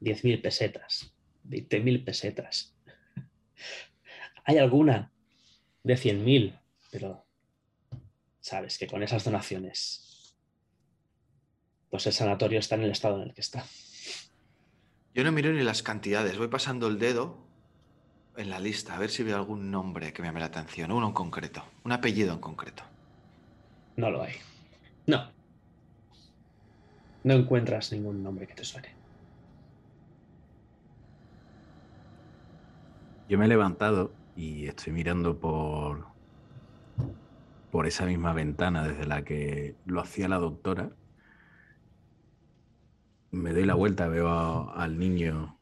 10.000 pesetas, 20.000 pesetas. Hay alguna de 100.000, pero sabes que con esas donaciones, pues el sanatorio está en el estado en el que está. Yo no miro ni las cantidades, voy pasando el dedo en la lista a ver si veo algún nombre que me llame la atención, uno en concreto, un apellido en concreto. No lo hay. No. No encuentras ningún nombre que te suene. Yo me he levantado y estoy mirando por, por esa misma ventana desde la que lo hacía la doctora. Me doy la vuelta, veo a- al niño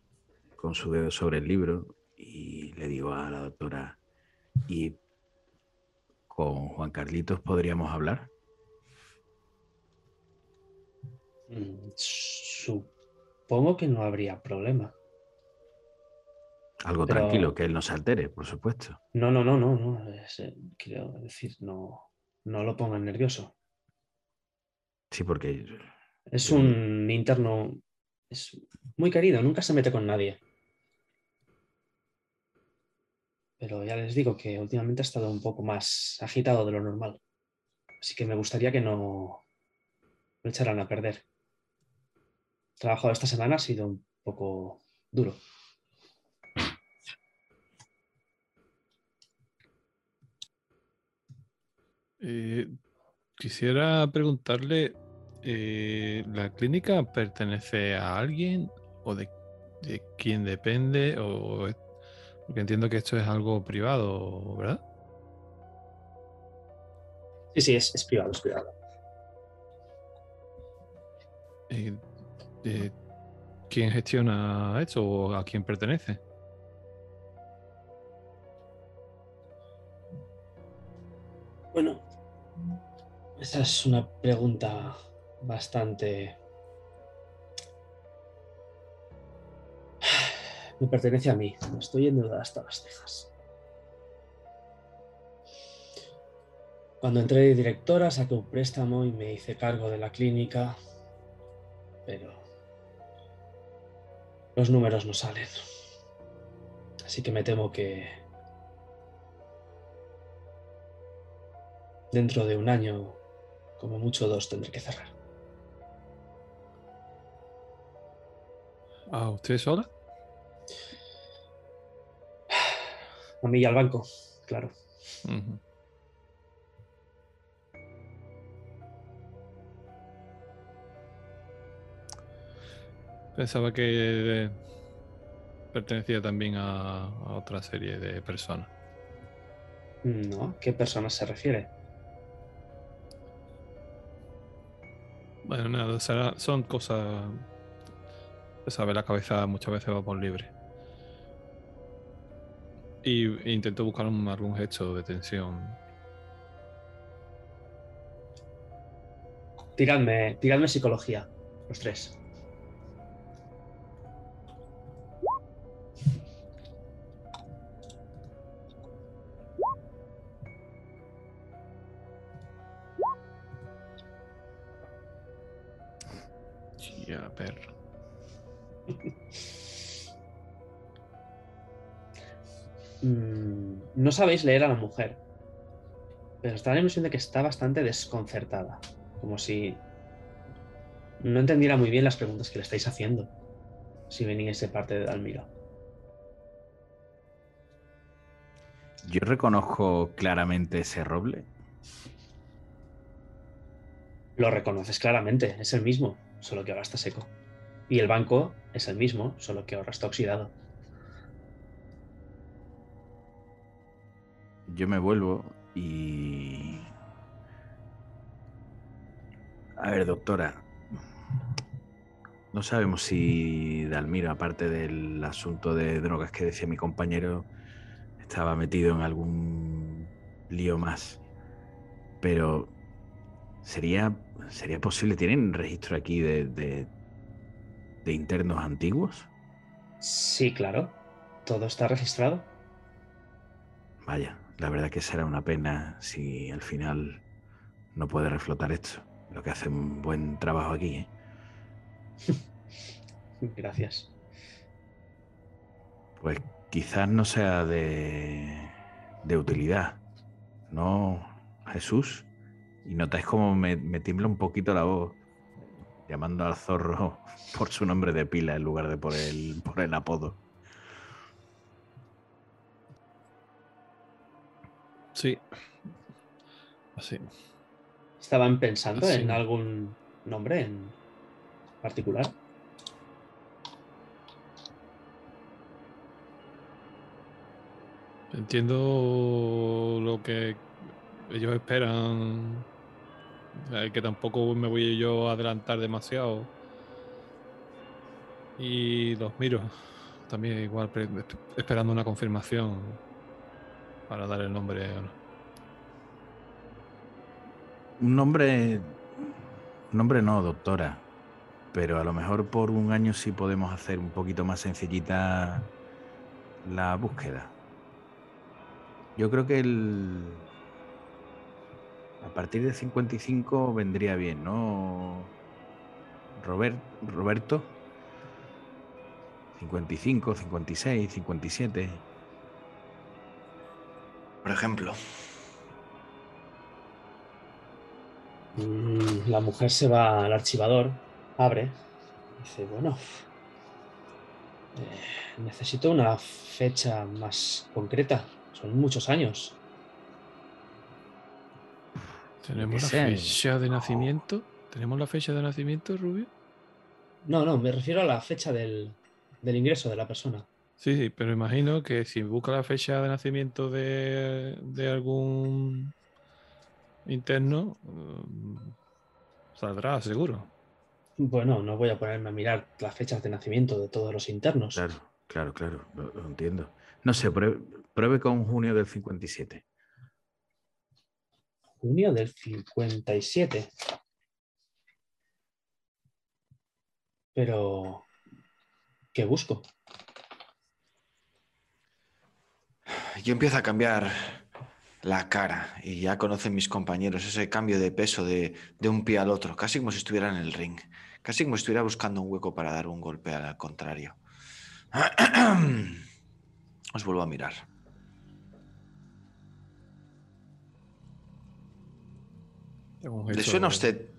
con su dedo sobre el libro y le digo a la doctora, ¿y con Juan Carlitos podríamos hablar? Mm, Supongo que no habría problema. Algo Pero- tranquilo, que él no se altere, por supuesto. No, no, no, no, no. es, eh, quiero decir, no, no lo pongan nervioso. Sí, porque Es un interno. Es muy querido, nunca se mete con nadie. Pero ya les digo que últimamente ha estado un poco más agitado de lo normal. Así que me gustaría que no me echaran a perder. El trabajo de esta semana ha sido un poco duro. Eh, quisiera preguntarle, eh, ¿la clínica pertenece a alguien o de, de quién depende? O, porque entiendo que esto es algo privado, ¿verdad? Sí, sí, es, es privado, es privado. Eh, eh, ¿Quién gestiona esto o a quién pertenece? Bueno, esa es una pregunta bastante... Me pertenece a mí. Estoy endeudada hasta las cejas. Cuando entré de directora saqué un préstamo y me hice cargo de la clínica, pero los números no salen. Así que me temo que dentro de un año, como mucho dos, tendré que cerrar. ¿A usted sola? A mí y al banco, claro. Pensaba que pertenecía también a, a otra serie de personas. No, ¿qué personas se refiere? Bueno, nada, será- son cosas. Sabe, la cabeza muchas veces va por libre. Y intento buscar un- algún gesto de tensión. Tiradme, tiradme psicología, los tres. Sabéis leer a la mujer, pero os da la impresión de que está bastante desconcertada, como si no entendiera muy bien las preguntas que le estáis haciendo, si venís de parte de Dalmira. Yo reconozco claramente ese roble. Lo reconoces claramente, es el mismo, solo que ahora está seco. Y el banco es el mismo, solo que ahora está oxidado. Yo me vuelvo y... A ver, doctora. No sabemos si Dalmiro, aparte del asunto de drogas que decía mi compañero, estaba metido en algún lío más. Pero sería, sería posible. ¿Tienen registro aquí de, de, de internos antiguos? Sí, claro, todo está registrado. Vaya, la verdad que será una pena si al final no puede reflotar esto. Lo que hace un buen trabajo aquí, ¿eh? Gracias. Pues quizás no sea de, de utilidad, ¿no, Jesús? Y notáis cómo me, me tiembla un poquito la voz, llamando al zorro por su nombre de pila en lugar de por el, por el apodo. Sí. Así. ¿Estaban pensando Así. en algún nombre en particular? Entiendo lo que ellos esperan. eh, Que tampoco me voy yo a adelantar demasiado. Y los miro. También igual esperando una confirmación para dar el nombre. Un nombre. Un nombre no, doctora. Pero a lo mejor por un año sí podemos hacer un poquito más sencillita la búsqueda. Yo creo que el. A partir de 55 vendría bien, ¿no? Robert, Roberto. 55, 56, 57. Por ejemplo. Mm, La mujer se va al archivador, abre, dice, bueno, eh, necesito una fecha más concreta. Son muchos años. ¿Tenemos la sea. fecha de nacimiento? ¿Tenemos la fecha de nacimiento, Rubio? No, no, me refiero a la fecha del, del ingreso de la persona. Sí, sí, pero imagino que si busca la fecha de nacimiento de, de algún interno, mm, saldrá seguro. Bueno, no voy a ponerme a mirar las fechas de nacimiento de todos los internos. Claro, claro, claro, lo, lo entiendo. No sé, pruebe, pruebe con junio del 57. Junio del 57. Pero, ¿qué busco? Yo empiezo a cambiar la cara y ya conocen mis compañeros ese cambio de peso de, de un pie al otro, casi como si estuviera en el ring, casi como si estuviera buscando un hueco para dar un golpe al contrario. Os vuelvo a mirar. ¿Le suena a usted,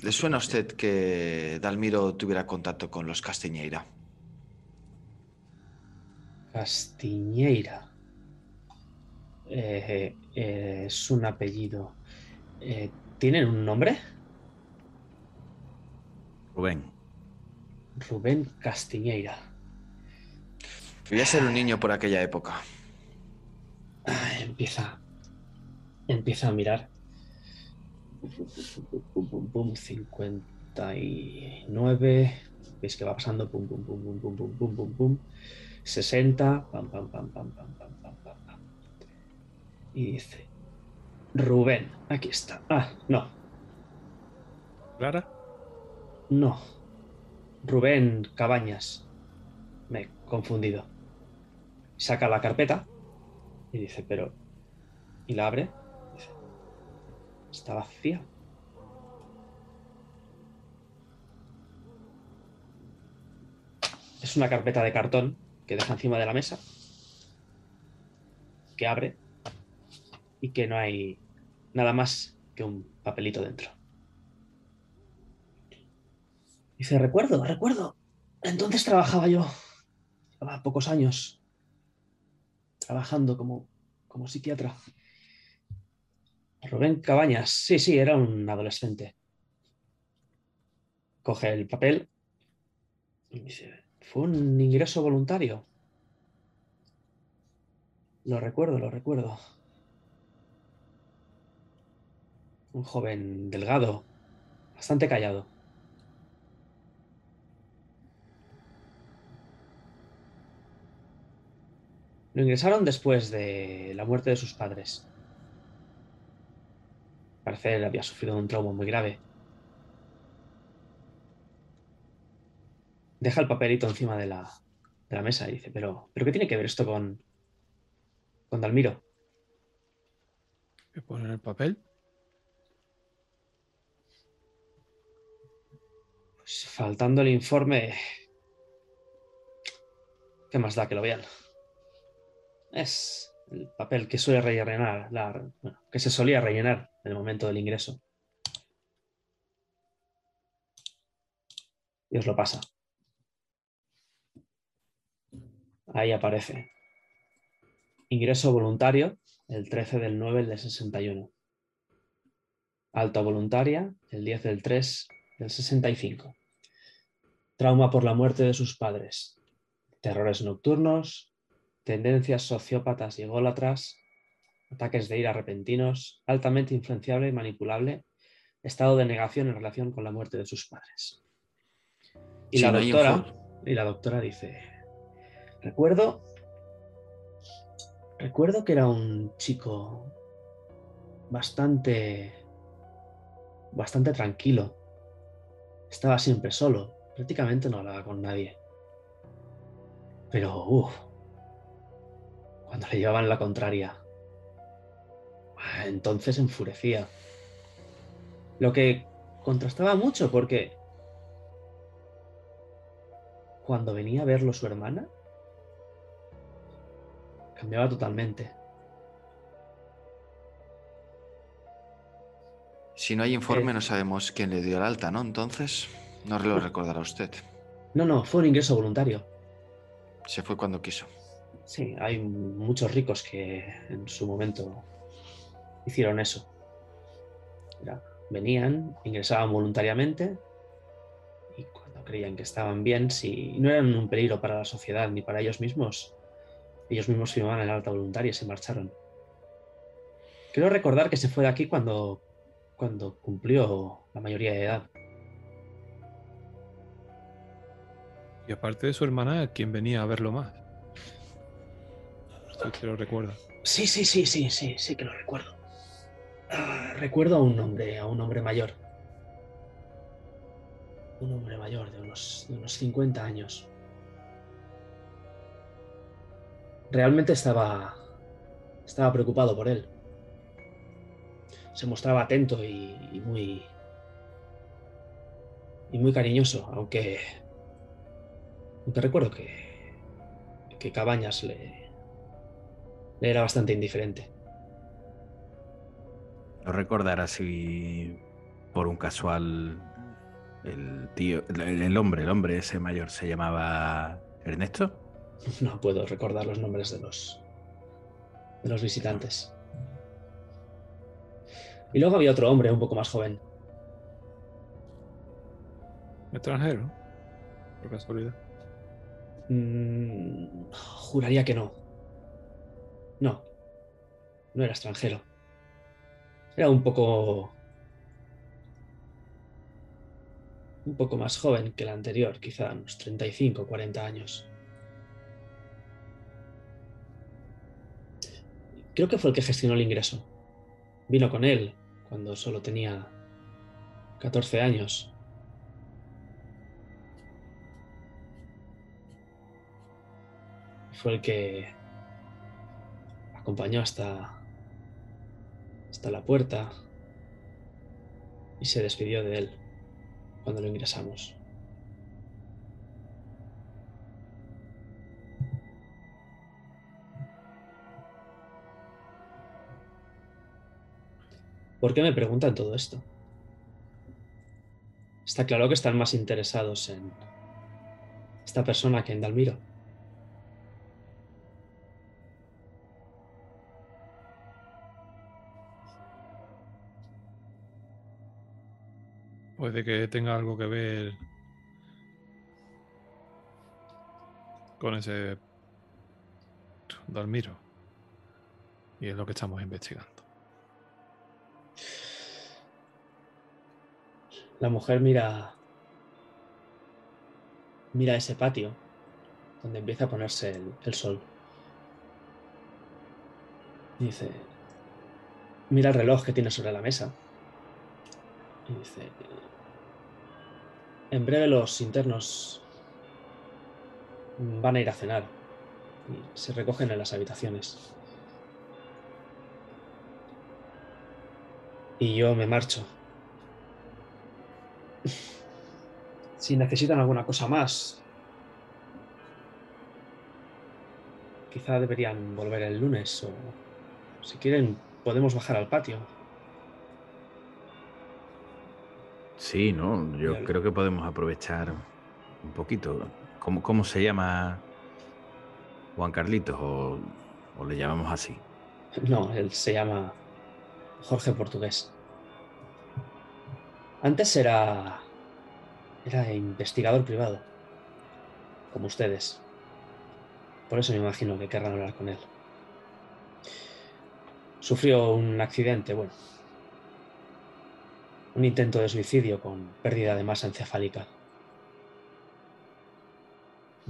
le suena a usted que Dalmiro tuviera contacto con los Castiñeira? Castiñeira. Eh, es un apellido. Eh, ¿Tienen un nombre? Rubén. Rubén Castiñeira. Quería ser un niño por aquella época. Ah, empieza. Empieza a mirar. Pum, pum, pum, 59. Veis que va pasando. Pum, pum, pum, pum, pum, pum, pum, pum. 60. Pam, pam, pam, pam, pam, pam. Y dice. Rubén. Aquí está. Ah, no. ¿Clara? No. Rubén Cabañas. Me he confundido. Saca la carpeta y dice, pero... Y la abre. Dice, está vacía. Es una carpeta de cartón que deja encima de la mesa. Que abre. Y que no hay nada más que un papelito dentro. Dice, recuerdo, recuerdo. Entonces trabajaba yo. Llevaba pocos años trabajando como, como psiquiatra. Rubén Cabañas, sí, sí, era un adolescente. Coge el papel y dice, fue un ingreso voluntario. Lo recuerdo, lo recuerdo. Un joven delgado, bastante callado. Lo ingresaron después de la muerte de sus padres. Al parecer había sufrido un trauma muy grave. Deja el papelito encima de la, de la mesa y dice, pero, ¿pero qué tiene que ver esto con, con Dalmiro? ¿Qué pone en el papel? Pues faltando el informe, ¿qué más da que lo vean? Es el papel que suele rellenar, la- bueno, que se solía rellenar en el momento del ingreso. Y os lo pasa. Ahí aparece. Ingreso voluntario, el 13 del 9 del 61. Alta voluntaria, el 10 del 3 del 65. Trauma por la muerte de sus padres. Terrores nocturnos, tendencias sociópatas y ególatras, ataques de ira repentinos, altamente influenciable y manipulable, estado de negación en relación con la muerte de sus padres. Y, la, doctora, y la doctora dice, recuerdo, recuerdo que era un chico bastante, bastante tranquilo. Estaba siempre solo, prácticamente no hablaba con nadie. Pero, uff, cuando le llevaban la contraria, ah, entonces enfurecía. Lo que contrastaba mucho porque cuando venía a verlo su hermana, cambiaba totalmente. Si no hay informe, Eh. no sabemos quién le dio el alta, ¿no? Entonces, no lo recordará usted. No, no, fue un ingreso voluntario. Se fue cuando quiso. Sí, hay muchos ricos que en su momento hicieron eso. Era, venían, ingresaban voluntariamente y cuando creían que estaban bien, si no eran un peligro para la sociedad ni para ellos mismos, ellos mismos firmaban el alta voluntaria y se marcharon. Quiero recordar que se fue de aquí cuando, cuando cumplió la mayoría de edad. Y aparte de su hermana, ¿quién venía a verlo más? Esto que lo recuerda. Sí, sí, sí, sí, sí, sí que lo recuerdo. Ah, recuerdo a un hombre, a un hombre mayor. Un hombre mayor de unos, de unos 50 años. Realmente estaba, estaba preocupado por él. Se mostraba atento y, y muy y muy cariñoso, aunque aunque recuerdo que que Cabañas le, le era bastante indiferente. No recordará si por un casual el tío, el, el hombre, el hombre ese mayor se llamaba Ernesto. No puedo recordar los nombres de los de los visitantes. Y luego había otro hombre un poco más joven. Extranjero. Por casualidad. Mm, juraría que no. No. No era extranjero. Era un poco... Un poco más joven que el anterior, quizá unos 35 o 40 años. Creo que fue el que gestionó el ingreso. Vino con él cuando solo tenía 14 años. fue el que acompañó hasta, hasta la puerta y se despidió de él cuando lo ingresamos. ¿Por qué me preguntan todo esto? Está claro que están más interesados en esta persona que en Dalmiro. Puede que tenga algo que ver con ese Dalmiro. Y es lo que estamos investigando. La mujer mira. Mira ese patio donde empieza a ponerse el, sol. Dice. Mira el reloj que tiene sobre la mesa. Y dice. En breve los internos van a ir a cenar. Y se recogen en las habitaciones. Y yo me marcho. Si necesitan alguna cosa más, quizá deberían volver el lunes o si quieren podemos bajar al patio. Sí, ¿no? Yo creo que podemos aprovechar un poquito. ¿Cómo, cómo se llama Juan Carlitos? O, o le llamamos así? No, él se llama Jorge Portugués. Antes era era investigador privado, como ustedes. Por eso me imagino que querrán hablar con él. Sufrió un accidente, bueno, un intento de suicidio con pérdida de masa encefálica.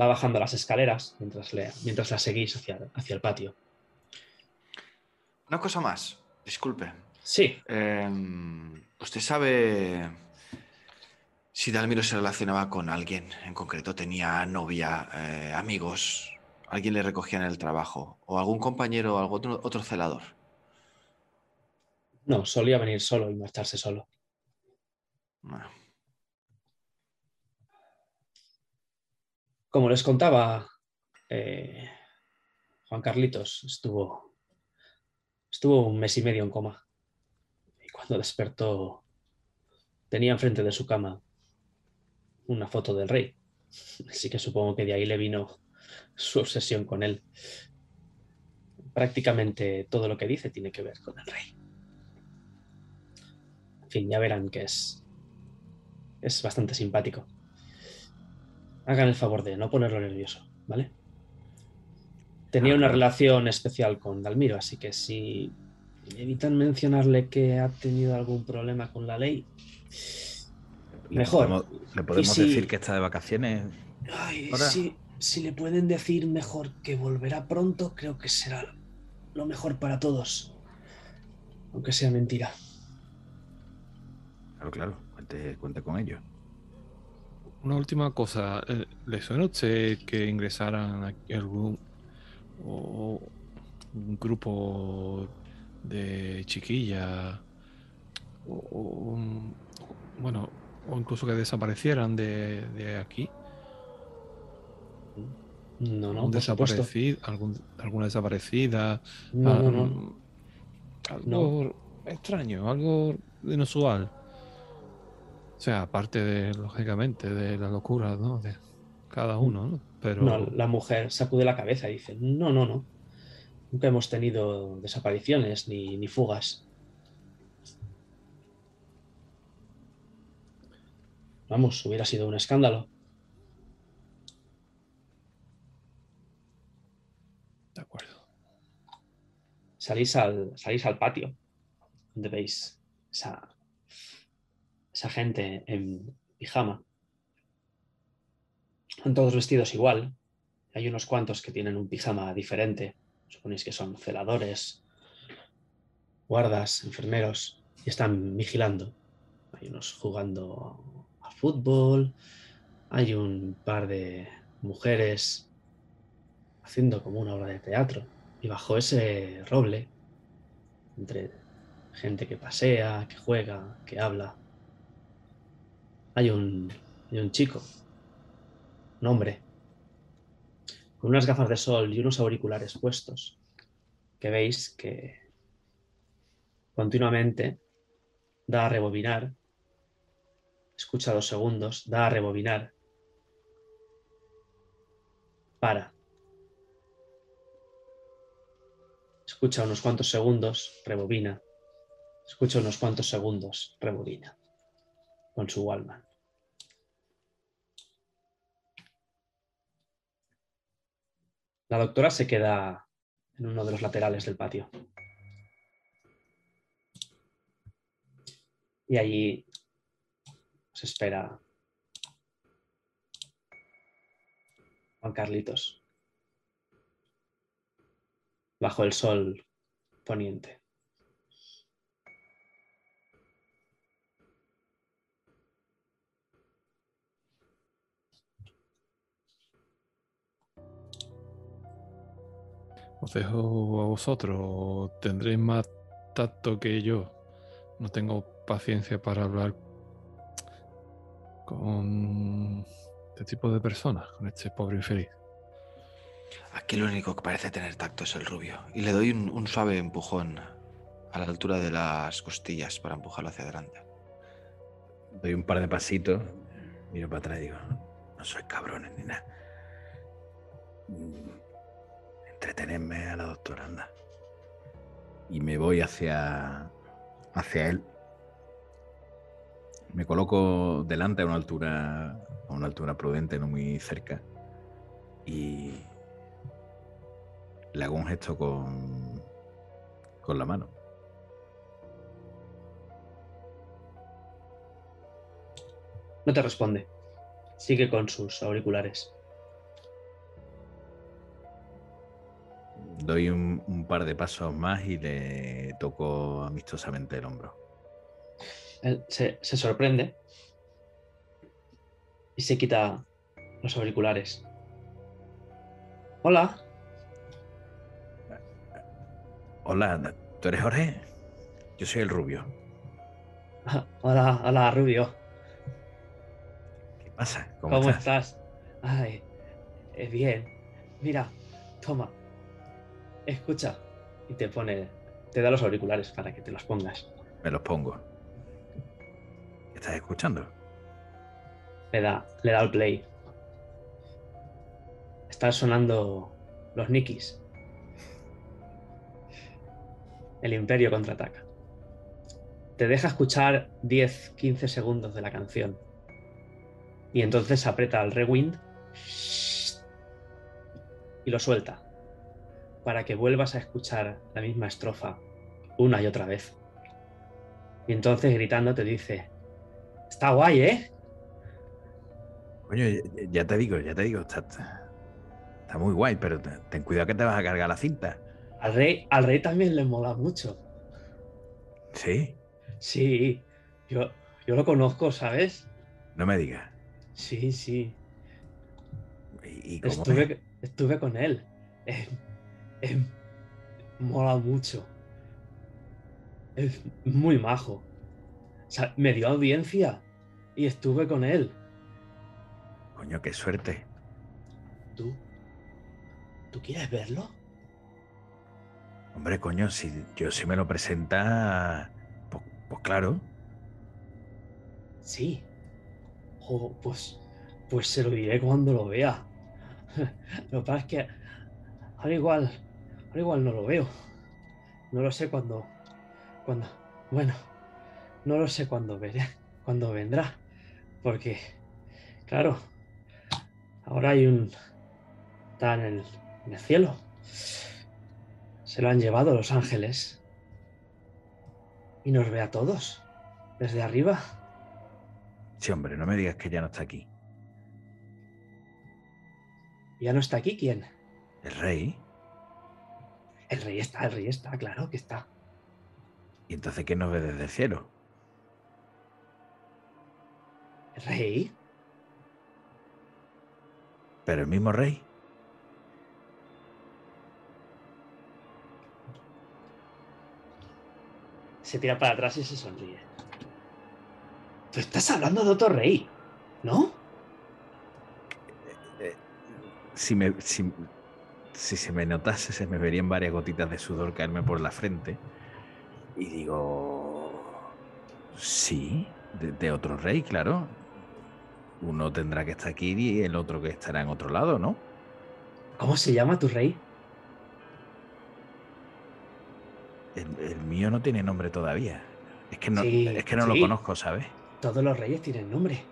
Va bajando las escaleras mientras, le, mientras la seguís hacia, hacia el patio. Una cosa más, disculpe. Sí, Em, ¿Usted sabe si Dalmiro se relacionaba con alguien en concreto? ¿Tenía novia, eh, amigos? ¿Alguien le recogía en el trabajo? ¿O algún compañero o algún otro, otro celador? no, solía venir solo y marcharse solo. Bueno, Como les contaba, eh, Juan Carlitos estuvo, estuvo un mes y medio en coma. Y cuando despertó, tenía enfrente de su cama una foto del rey. Así que supongo que de ahí le vino su obsesión con él. Prácticamente todo lo que dice tiene que ver con el rey. En fin, ya verán que es, es bastante simpático. Hagan el favor de no ponerlo nervioso, ¿vale? Tenía Ah, una relación especial con Dalmiro, así que si evitan mencionarle que ha tenido algún problema con la ley, Le Mejor. podemos- Le podemos si- decir que está de vacaciones. Ay, si, si le pueden decir mejor que volverá pronto, creo que será lo mejor para todos. Aunque sea mentira. Claro, claro, cuente, cuente con ello. Una última cosa. eh, ¿Le suena a usted que ingresaran aquí algún o un grupo de chiquillas o, bueno o incluso que desaparecieran de, de aquí? No, no, ¿Algún por supuesto. desaparecido, algún, alguna desaparecida? No, Ah, no, no. Algo extraño, algo inusual. O sea, aparte de, lógicamente, de la locura, ¿no? De cada uno, ¿no? Pero No, la mujer sacude la cabeza y dice, no, no, no. Nunca hemos tenido desapariciones ni, ni fugas. Vamos, hubiera sido un escándalo. de acuerdo. salís al, salís al patio, donde veis esa, esa gente en pijama. Están todos vestidos igual. Hay unos cuantos que tienen un pijama diferente. Suponéis que son celadores, guardas, enfermeros, y están vigilando. Hay unos jugando fútbol, hay un par de mujeres haciendo como una obra de teatro. Y bajo ese roble, entre gente que pasea, que juega, que habla, hay un, hay un chico, un hombre, con unas gafas de sol y unos auriculares puestos, que veis que continuamente da a rebobinar, escucha dos segundos, da a rebobinar, para. Escucha unos cuantos segundos, rebobina. Escucha unos cuantos segundos, rebobina. Con su Wallman. La doctora se queda en uno de los laterales del patio. Y allí se espera Juan Carlitos. Bajo el sol poniente. Os dejo a vosotros. Tendréis más tacto que yo. No tengo paciencia para hablar con este tipo de personas, con este pobre infeliz. Aquí lo único que parece tener tacto es el rubio. Y le doy un, un suave empujón a la altura de las costillas para empujarlo hacia adelante. Doy un par de pasitos, miro para atrás y digo, no sois cabrones ni nada. Mm, Entretenedme a la doctora, anda. Y me voy hacia, hacia él. Me coloco delante a una altura, a una altura prudente, no muy cerca. Y le hago un gesto con, con la mano. No te responde. Sigue con sus auriculares. Doy un, un par de pasos más y le toco amistosamente el hombro. Se, se sorprende y se quita los auriculares. Hola, Hola, ¿tú eres Jorge? Yo soy el rubio. Hola, hola, Rubio. ¿Qué pasa? ¿Cómo, ¿Cómo, estás? estás? Ay, eh, bien. Mira, toma. Escucha. Y te pone, te da los auriculares para que te los pongas. Me los pongo. ¿Qué estás escuchando? Le da, le da al play. Están sonando los Nikis. El Imperio contraataca. Te deja escuchar 10, 15 segundos de la canción. Y entonces aprieta el rewind y lo suelta para que vuelvas a escuchar la misma estrofa una y otra vez. Y entonces gritando te dice, está guay, ¿eh? Coño, ya te digo, ya te digo, está, está muy guay, pero ten cuidado que te vas a cargar la cinta. Al rey, al rey también le mola mucho. ¿Sí? Sí, yo, yo lo conozco, ¿sabes? No me digas. Sí, sí. ¿Y, y cómo es? Estuve, estuve con él. Eh, eh, mola mucho. Es muy majo. O sea, me dio audiencia y estuve con él. Coño, qué suerte. ¿Tú? ¿Tú quieres verlo? Hombre, coño, si yo si me lo presenta, pues, pues claro. Sí. Jo, pues, pues se lo diré cuando lo vea. Lo que pasa es que ahora igual, ahora igual no lo veo. No lo sé cuándo, cuando, bueno, no lo sé cuándo veré, cuándo vendrá, porque, claro, ahora hay un, está en el, en el cielo. Se lo han llevado los ángeles y nos ve a todos desde arriba. Sí, hombre, no me digas que ya no está aquí. ¿Ya no está aquí quién? El rey. El rey está, el rey está, claro que está. ¿Y entonces quién nos ve desde el cielo? ¿El rey? ¿Pero el mismo rey? Se tira para atrás y se sonríe. Tú estás hablando de otro rey, ¿no? Si, me, si, si se me notase, se me verían varias gotitas de sudor caerme por la frente. Y digo, sí, de, de otro rey, claro. Uno tendrá que estar aquí y el otro que estará en otro lado, ¿no? ¿Cómo se llama tu rey? El, el mío no tiene nombre todavía. Es que no, Sí, es que no lo conozco, ¿sabes? Todos los reyes tienen nombre.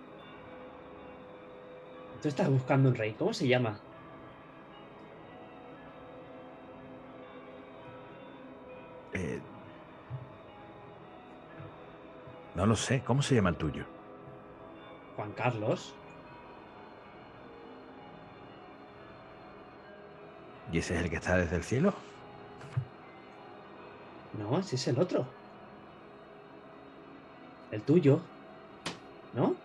Tú estás buscando un rey. ¿Cómo se llama? Eh, no lo sé. ¿Cómo se llama el tuyo? Juan Carlos. ¿Y ese es el que está desde el cielo? No, ese es el otro. El tuyo. ¿No?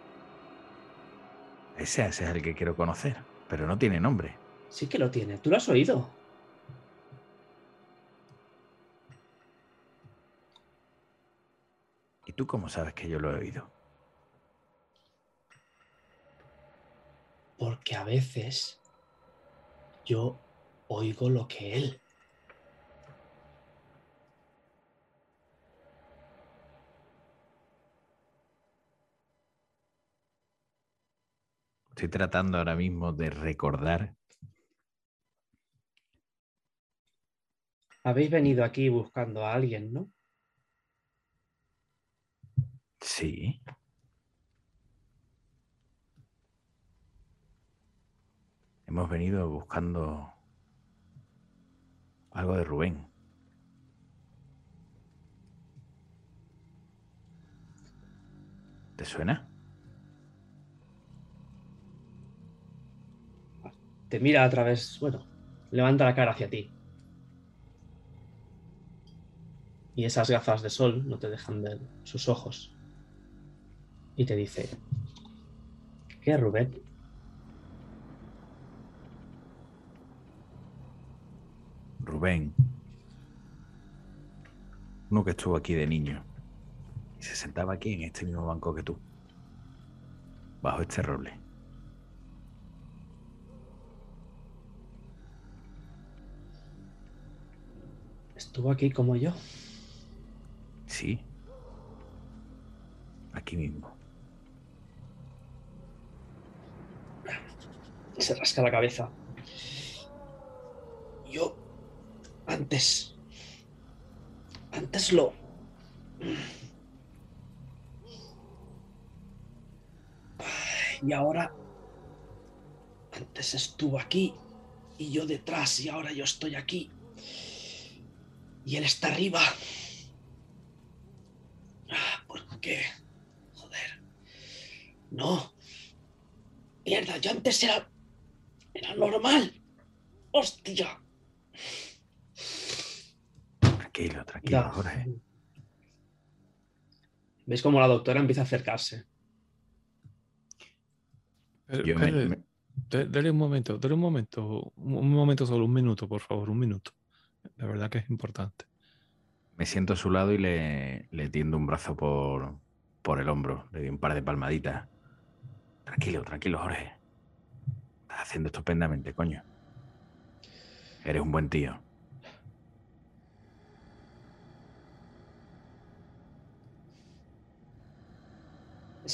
Ese, ese es el que quiero conocer, pero no tiene nombre. Sí que lo tiene. ¿Tú lo has oído? ¿Y tú cómo sabes que yo lo he oído? Porque a veces yo oigo lo que él. Estoy tratando ahora mismo de recordar. Habéis venido aquí buscando a alguien, ¿no? Sí. Hemos venido buscando algo de Rubén. ¿Te suena? Te mira a través, bueno, levanta la cara hacia ti. Y esas gafas de sol no te dejan ver sus ojos. Y te dice, ¿qué, Rubén? Rubén, uno que estuvo aquí de niño, y se sentaba aquí en este mismo banco que tú, bajo este roble. ¿Estuvo aquí como yo? Sí. Aquí mismo. Se rasca la cabeza. Yo antes antes lo y ahora antes estuvo aquí y yo detrás y ahora yo estoy aquí y él está arriba. Ah, ¿Por qué? Joder. No. Mierda, yo antes era. Era normal. Hostia. Tranquilo, tranquilo, Ya. Jorge. ¿Veis cómo la doctora empieza a acercarse? Me- me- de- dele un momento, dele un momento, un, un momento solo, un minuto, por favor, un minuto. De verdad que es importante. Me siento a su lado y le, le tiendo un brazo por, por el hombro. Le doy un par de palmaditas. Tranquilo, tranquilo, Jorge. Estás haciendo estupendamente, coño. Eres un buen tío.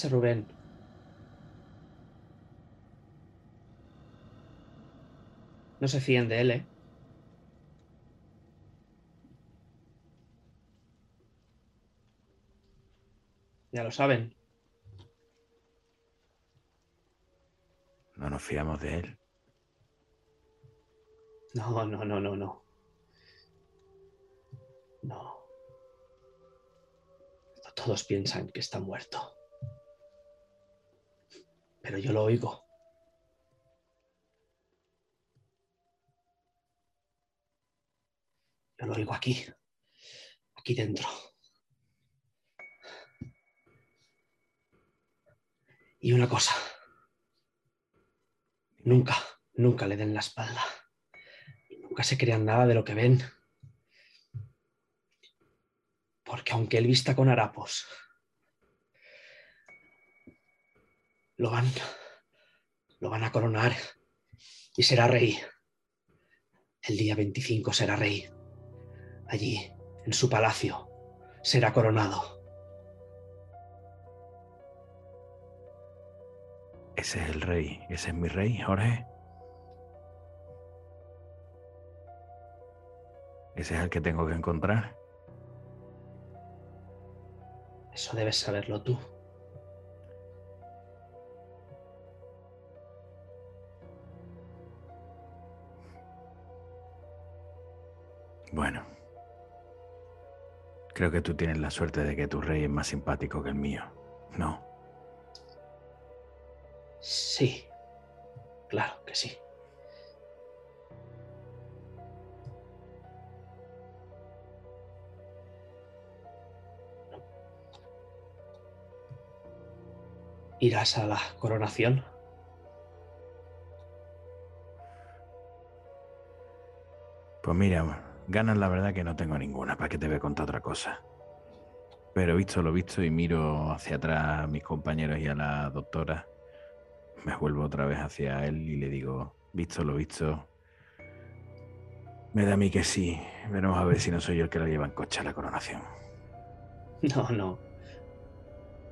Rubén. No se fíen de él, ¿eh? Ya lo saben. No nos fiamos de él. No, no, no, no, no. No. Todos piensan que está muerto. Pero yo lo oigo. Yo lo oigo aquí. Aquí dentro. Y una cosa. Nunca, nunca le den la espalda. Nunca se crean nada de lo que ven. Porque aunque él vista con harapos, lo van, lo van a coronar y será rey. El día 25 será rey. Allí, en su palacio, será coronado. Ese es el rey. Ese es mi rey, Jorge. Ese es el que tengo que encontrar. Eso debes saberlo tú. Creo que tú tienes la suerte de que tu rey es más simpático que el mío. No. Sí, claro que sí. ¿Irás a la coronación? Pues mira, ganas la verdad que no tengo ninguna, ¿para qué te voy a contar otra cosa? Pero visto lo visto y miro hacia atrás a mis compañeros y a la doctora, me vuelvo otra vez hacia él y le digo, visto lo visto, me da a mí que sí, veremos a ver si no soy yo el que lo lleva en coche a la coronación. No, no.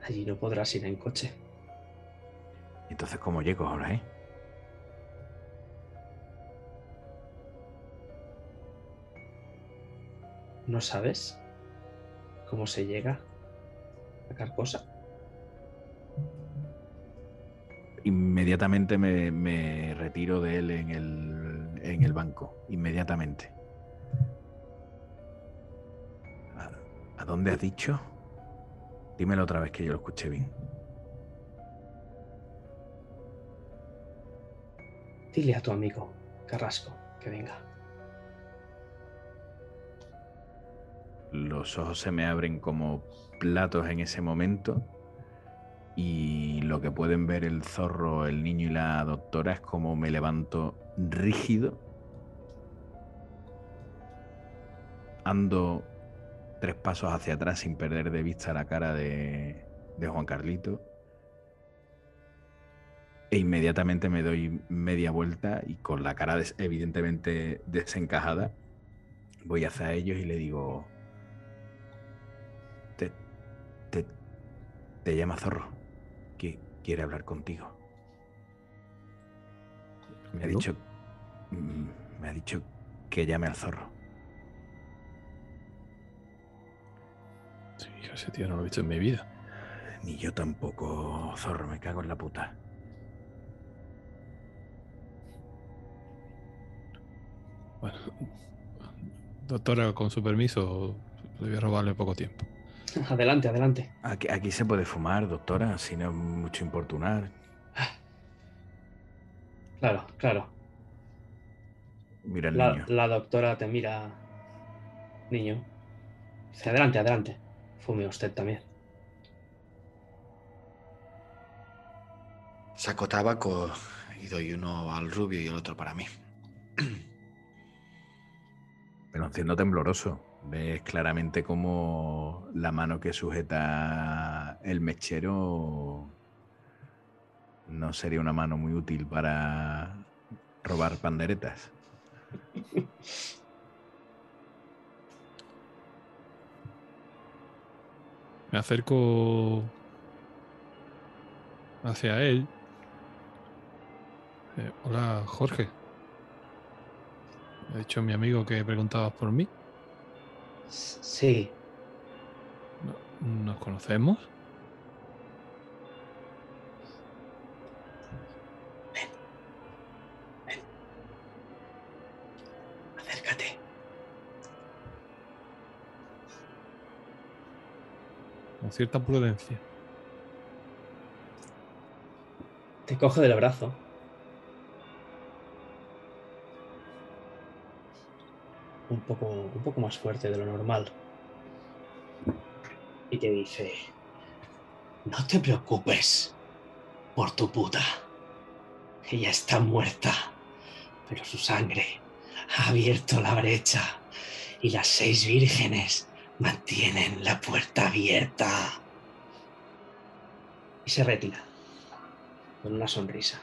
Allí no podrás ir en coche. Entonces, ¿cómo llego ahora, eh? ¿No sabes cómo se llega a Carcosa? Inmediatamente me, me retiro de él en el, en el banco, inmediatamente. ¿A, a dónde has dicho? Dímelo otra vez que yo lo escuché bien. Dile a tu amigo Carrasco que venga. Los ojos se me abren como platos en ese momento y lo que pueden ver el zorro, el niño y la doctora es como me levanto rígido, ando tres pasos hacia atrás sin perder de vista la cara de, de Juan Carlito e inmediatamente me doy media vuelta y con la cara evidentemente desencajada voy hacia ellos y le digo, te llama Zorro, que quiere hablar contigo. Me ha dicho. mm, Me ha dicho que llame al zorro. Sí, ese tío no lo he visto en mi vida. Ni yo tampoco, zorro, me cago en la puta. Bueno, doctora, con su permiso, le voy a robarle poco tiempo. Adelante, adelante. Aquí, aquí se puede fumar, doctora, si no es mucho importunar. Claro, claro. Mira el La, niño. la doctora te mira, niño. Dice, adelante, adelante. Fume usted también. Saco tabaco y doy uno al rubio y el otro para mí. Pero haciendo tembloroso. Ves claramente como la mano que sujeta el mechero no sería una mano muy útil para robar panderetas. Me acerco hacia él. Eh, hola, Jorge. He dicho mi amigo que preguntabas por mí. Sí, No- ¿Nos conocemos? acércate. Con cierta prudencia. Te coge del brazo. Un poco, un poco más fuerte de lo normal. Y te dice, no te preocupes por tu puta. Ella está muerta, pero su sangre ha abierto la brecha y las seis vírgenes mantienen la puerta abierta. Y se retira con una sonrisa.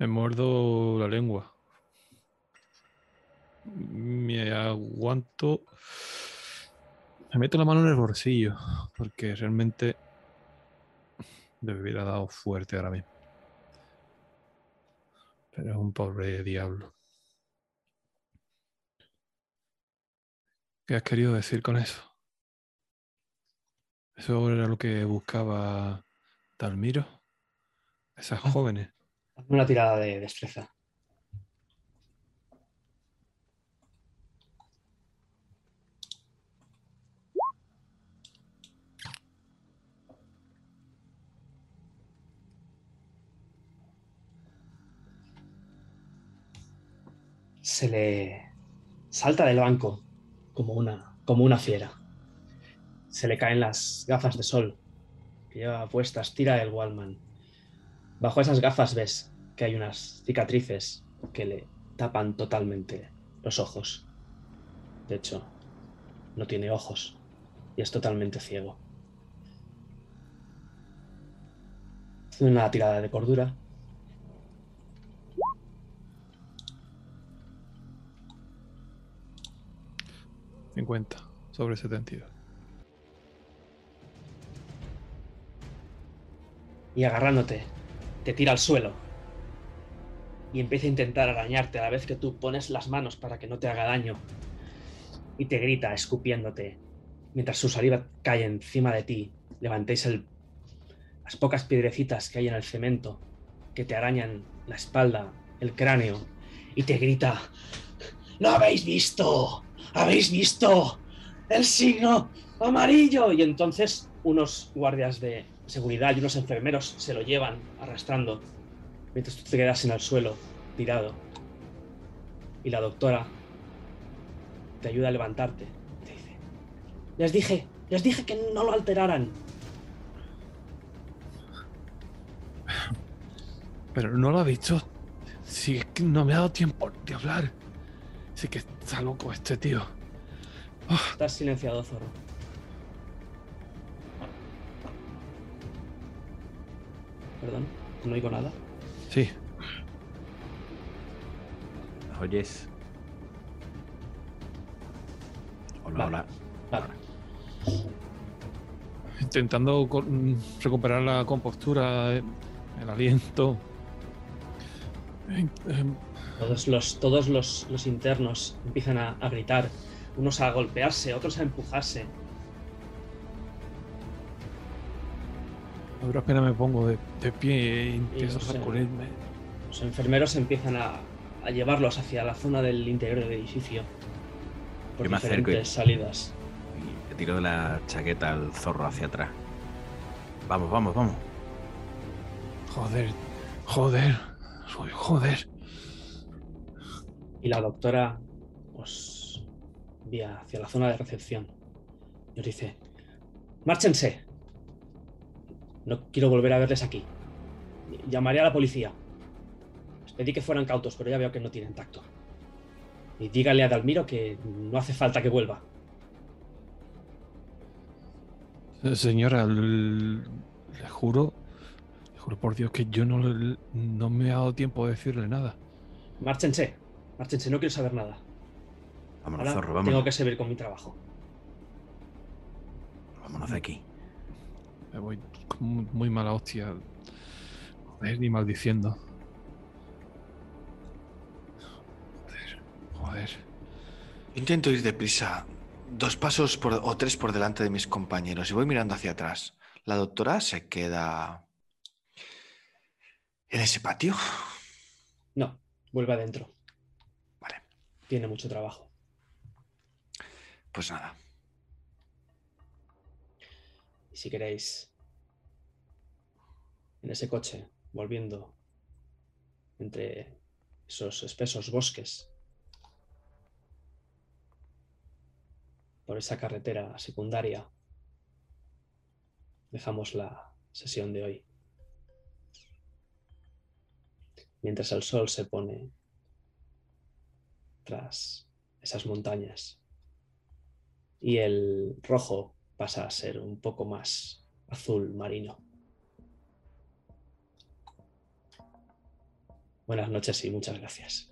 Me muerdo la lengua. Me aguanto. Me meto la mano en el bolsillo. Porque realmente le hubiera dado fuerte ahora mismo. Pero es un pobre diablo. ¿Qué has querido decir con eso? ¿Eso era lo que buscaba Dalmiro? Esas Ah. jóvenes. Una tirada de destreza. Se le salta del banco como una, como una fiera. Se le caen las gafas de sol que lleva puestas, tira el Wallman. Bajo esas gafas ves que hay unas cicatrices que le tapan totalmente los ojos. De hecho, no tiene ojos y es totalmente ciego. Hace una tirada de cordura. 50 sobre 72. y agarrándote, te tira al suelo y empieza a intentar arañarte a la vez que tú pones las manos para que no te haga daño y te grita escupiéndote mientras su saliva cae encima de ti. Levantéis el, las pocas piedrecitas que hay en el cemento que te arañan la espalda, el cráneo y te grita ¿Lo habéis visto? ¿Habéis visto el signo amarillo? Y entonces unos guardias de seguridad y unos enfermeros se lo llevan arrastrando mientras tú te quedas en el suelo, tirado. Y la doctora te ayuda a levantarte. Te dice, les dije, les dije que no lo alteraran. Pero no lo ha dicho. Si es que no me ha dado tiempo de hablar. Sí que está loco este tío. Estás silenciado, zorro. perdón. No oigo nada. Sí. ¿Oyes? Hola, hola. Intentando mm, recuperar la compostura, eh, el aliento. Todos los, todos los, los internos empiezan a gritar, unos a golpearse, otros a empujarse, A duras penas me pongo de, de pie e empiezo a sacudirme. Los enfermeros empiezan a, a llevarlos hacia la zona del interior del edificio. Por Yo me acerco y- salidas. Y le tiro de la chaqueta al zorro hacia atrás. Vamos, vamos, vamos. Joder, joder, soy joder. Y la doctora os guía hacia la zona de recepción. Y os dice, márchense. No quiero volver a verles aquí. Llamaré a la policía. Les pedí que fueran cautos, pero ya veo que no tienen tacto. Y dígale a Dalmiro que no hace falta que vuelva. Eh, Señora, le juro, le juro por Dios que yo no, le- no me he dado tiempo de decirle nada. Márchense. Márchense, no quiero saber nada. Vámonos, Ahora zorro, vámonos. tengo que seguir con mi trabajo. Vámonos de aquí. Me voy muy mala hostia. Joder, ni maldiciendo. Joder, joder. Intento ir deprisa, dos pasos por- o tres por delante de mis compañeros y voy mirando hacia atrás. La doctora se queda en ese patio. No, vuelve adentro. Vale, Tiene mucho trabajo. pues nada. Si queréis, en ese coche, volviendo entre esos espesos bosques, por esa carretera secundaria, dejamos la sesión de hoy. Mientras el sol se pone tras esas montañas. Y el rojo pasa a ser un poco más azul marino. Buenas noches y muchas gracias.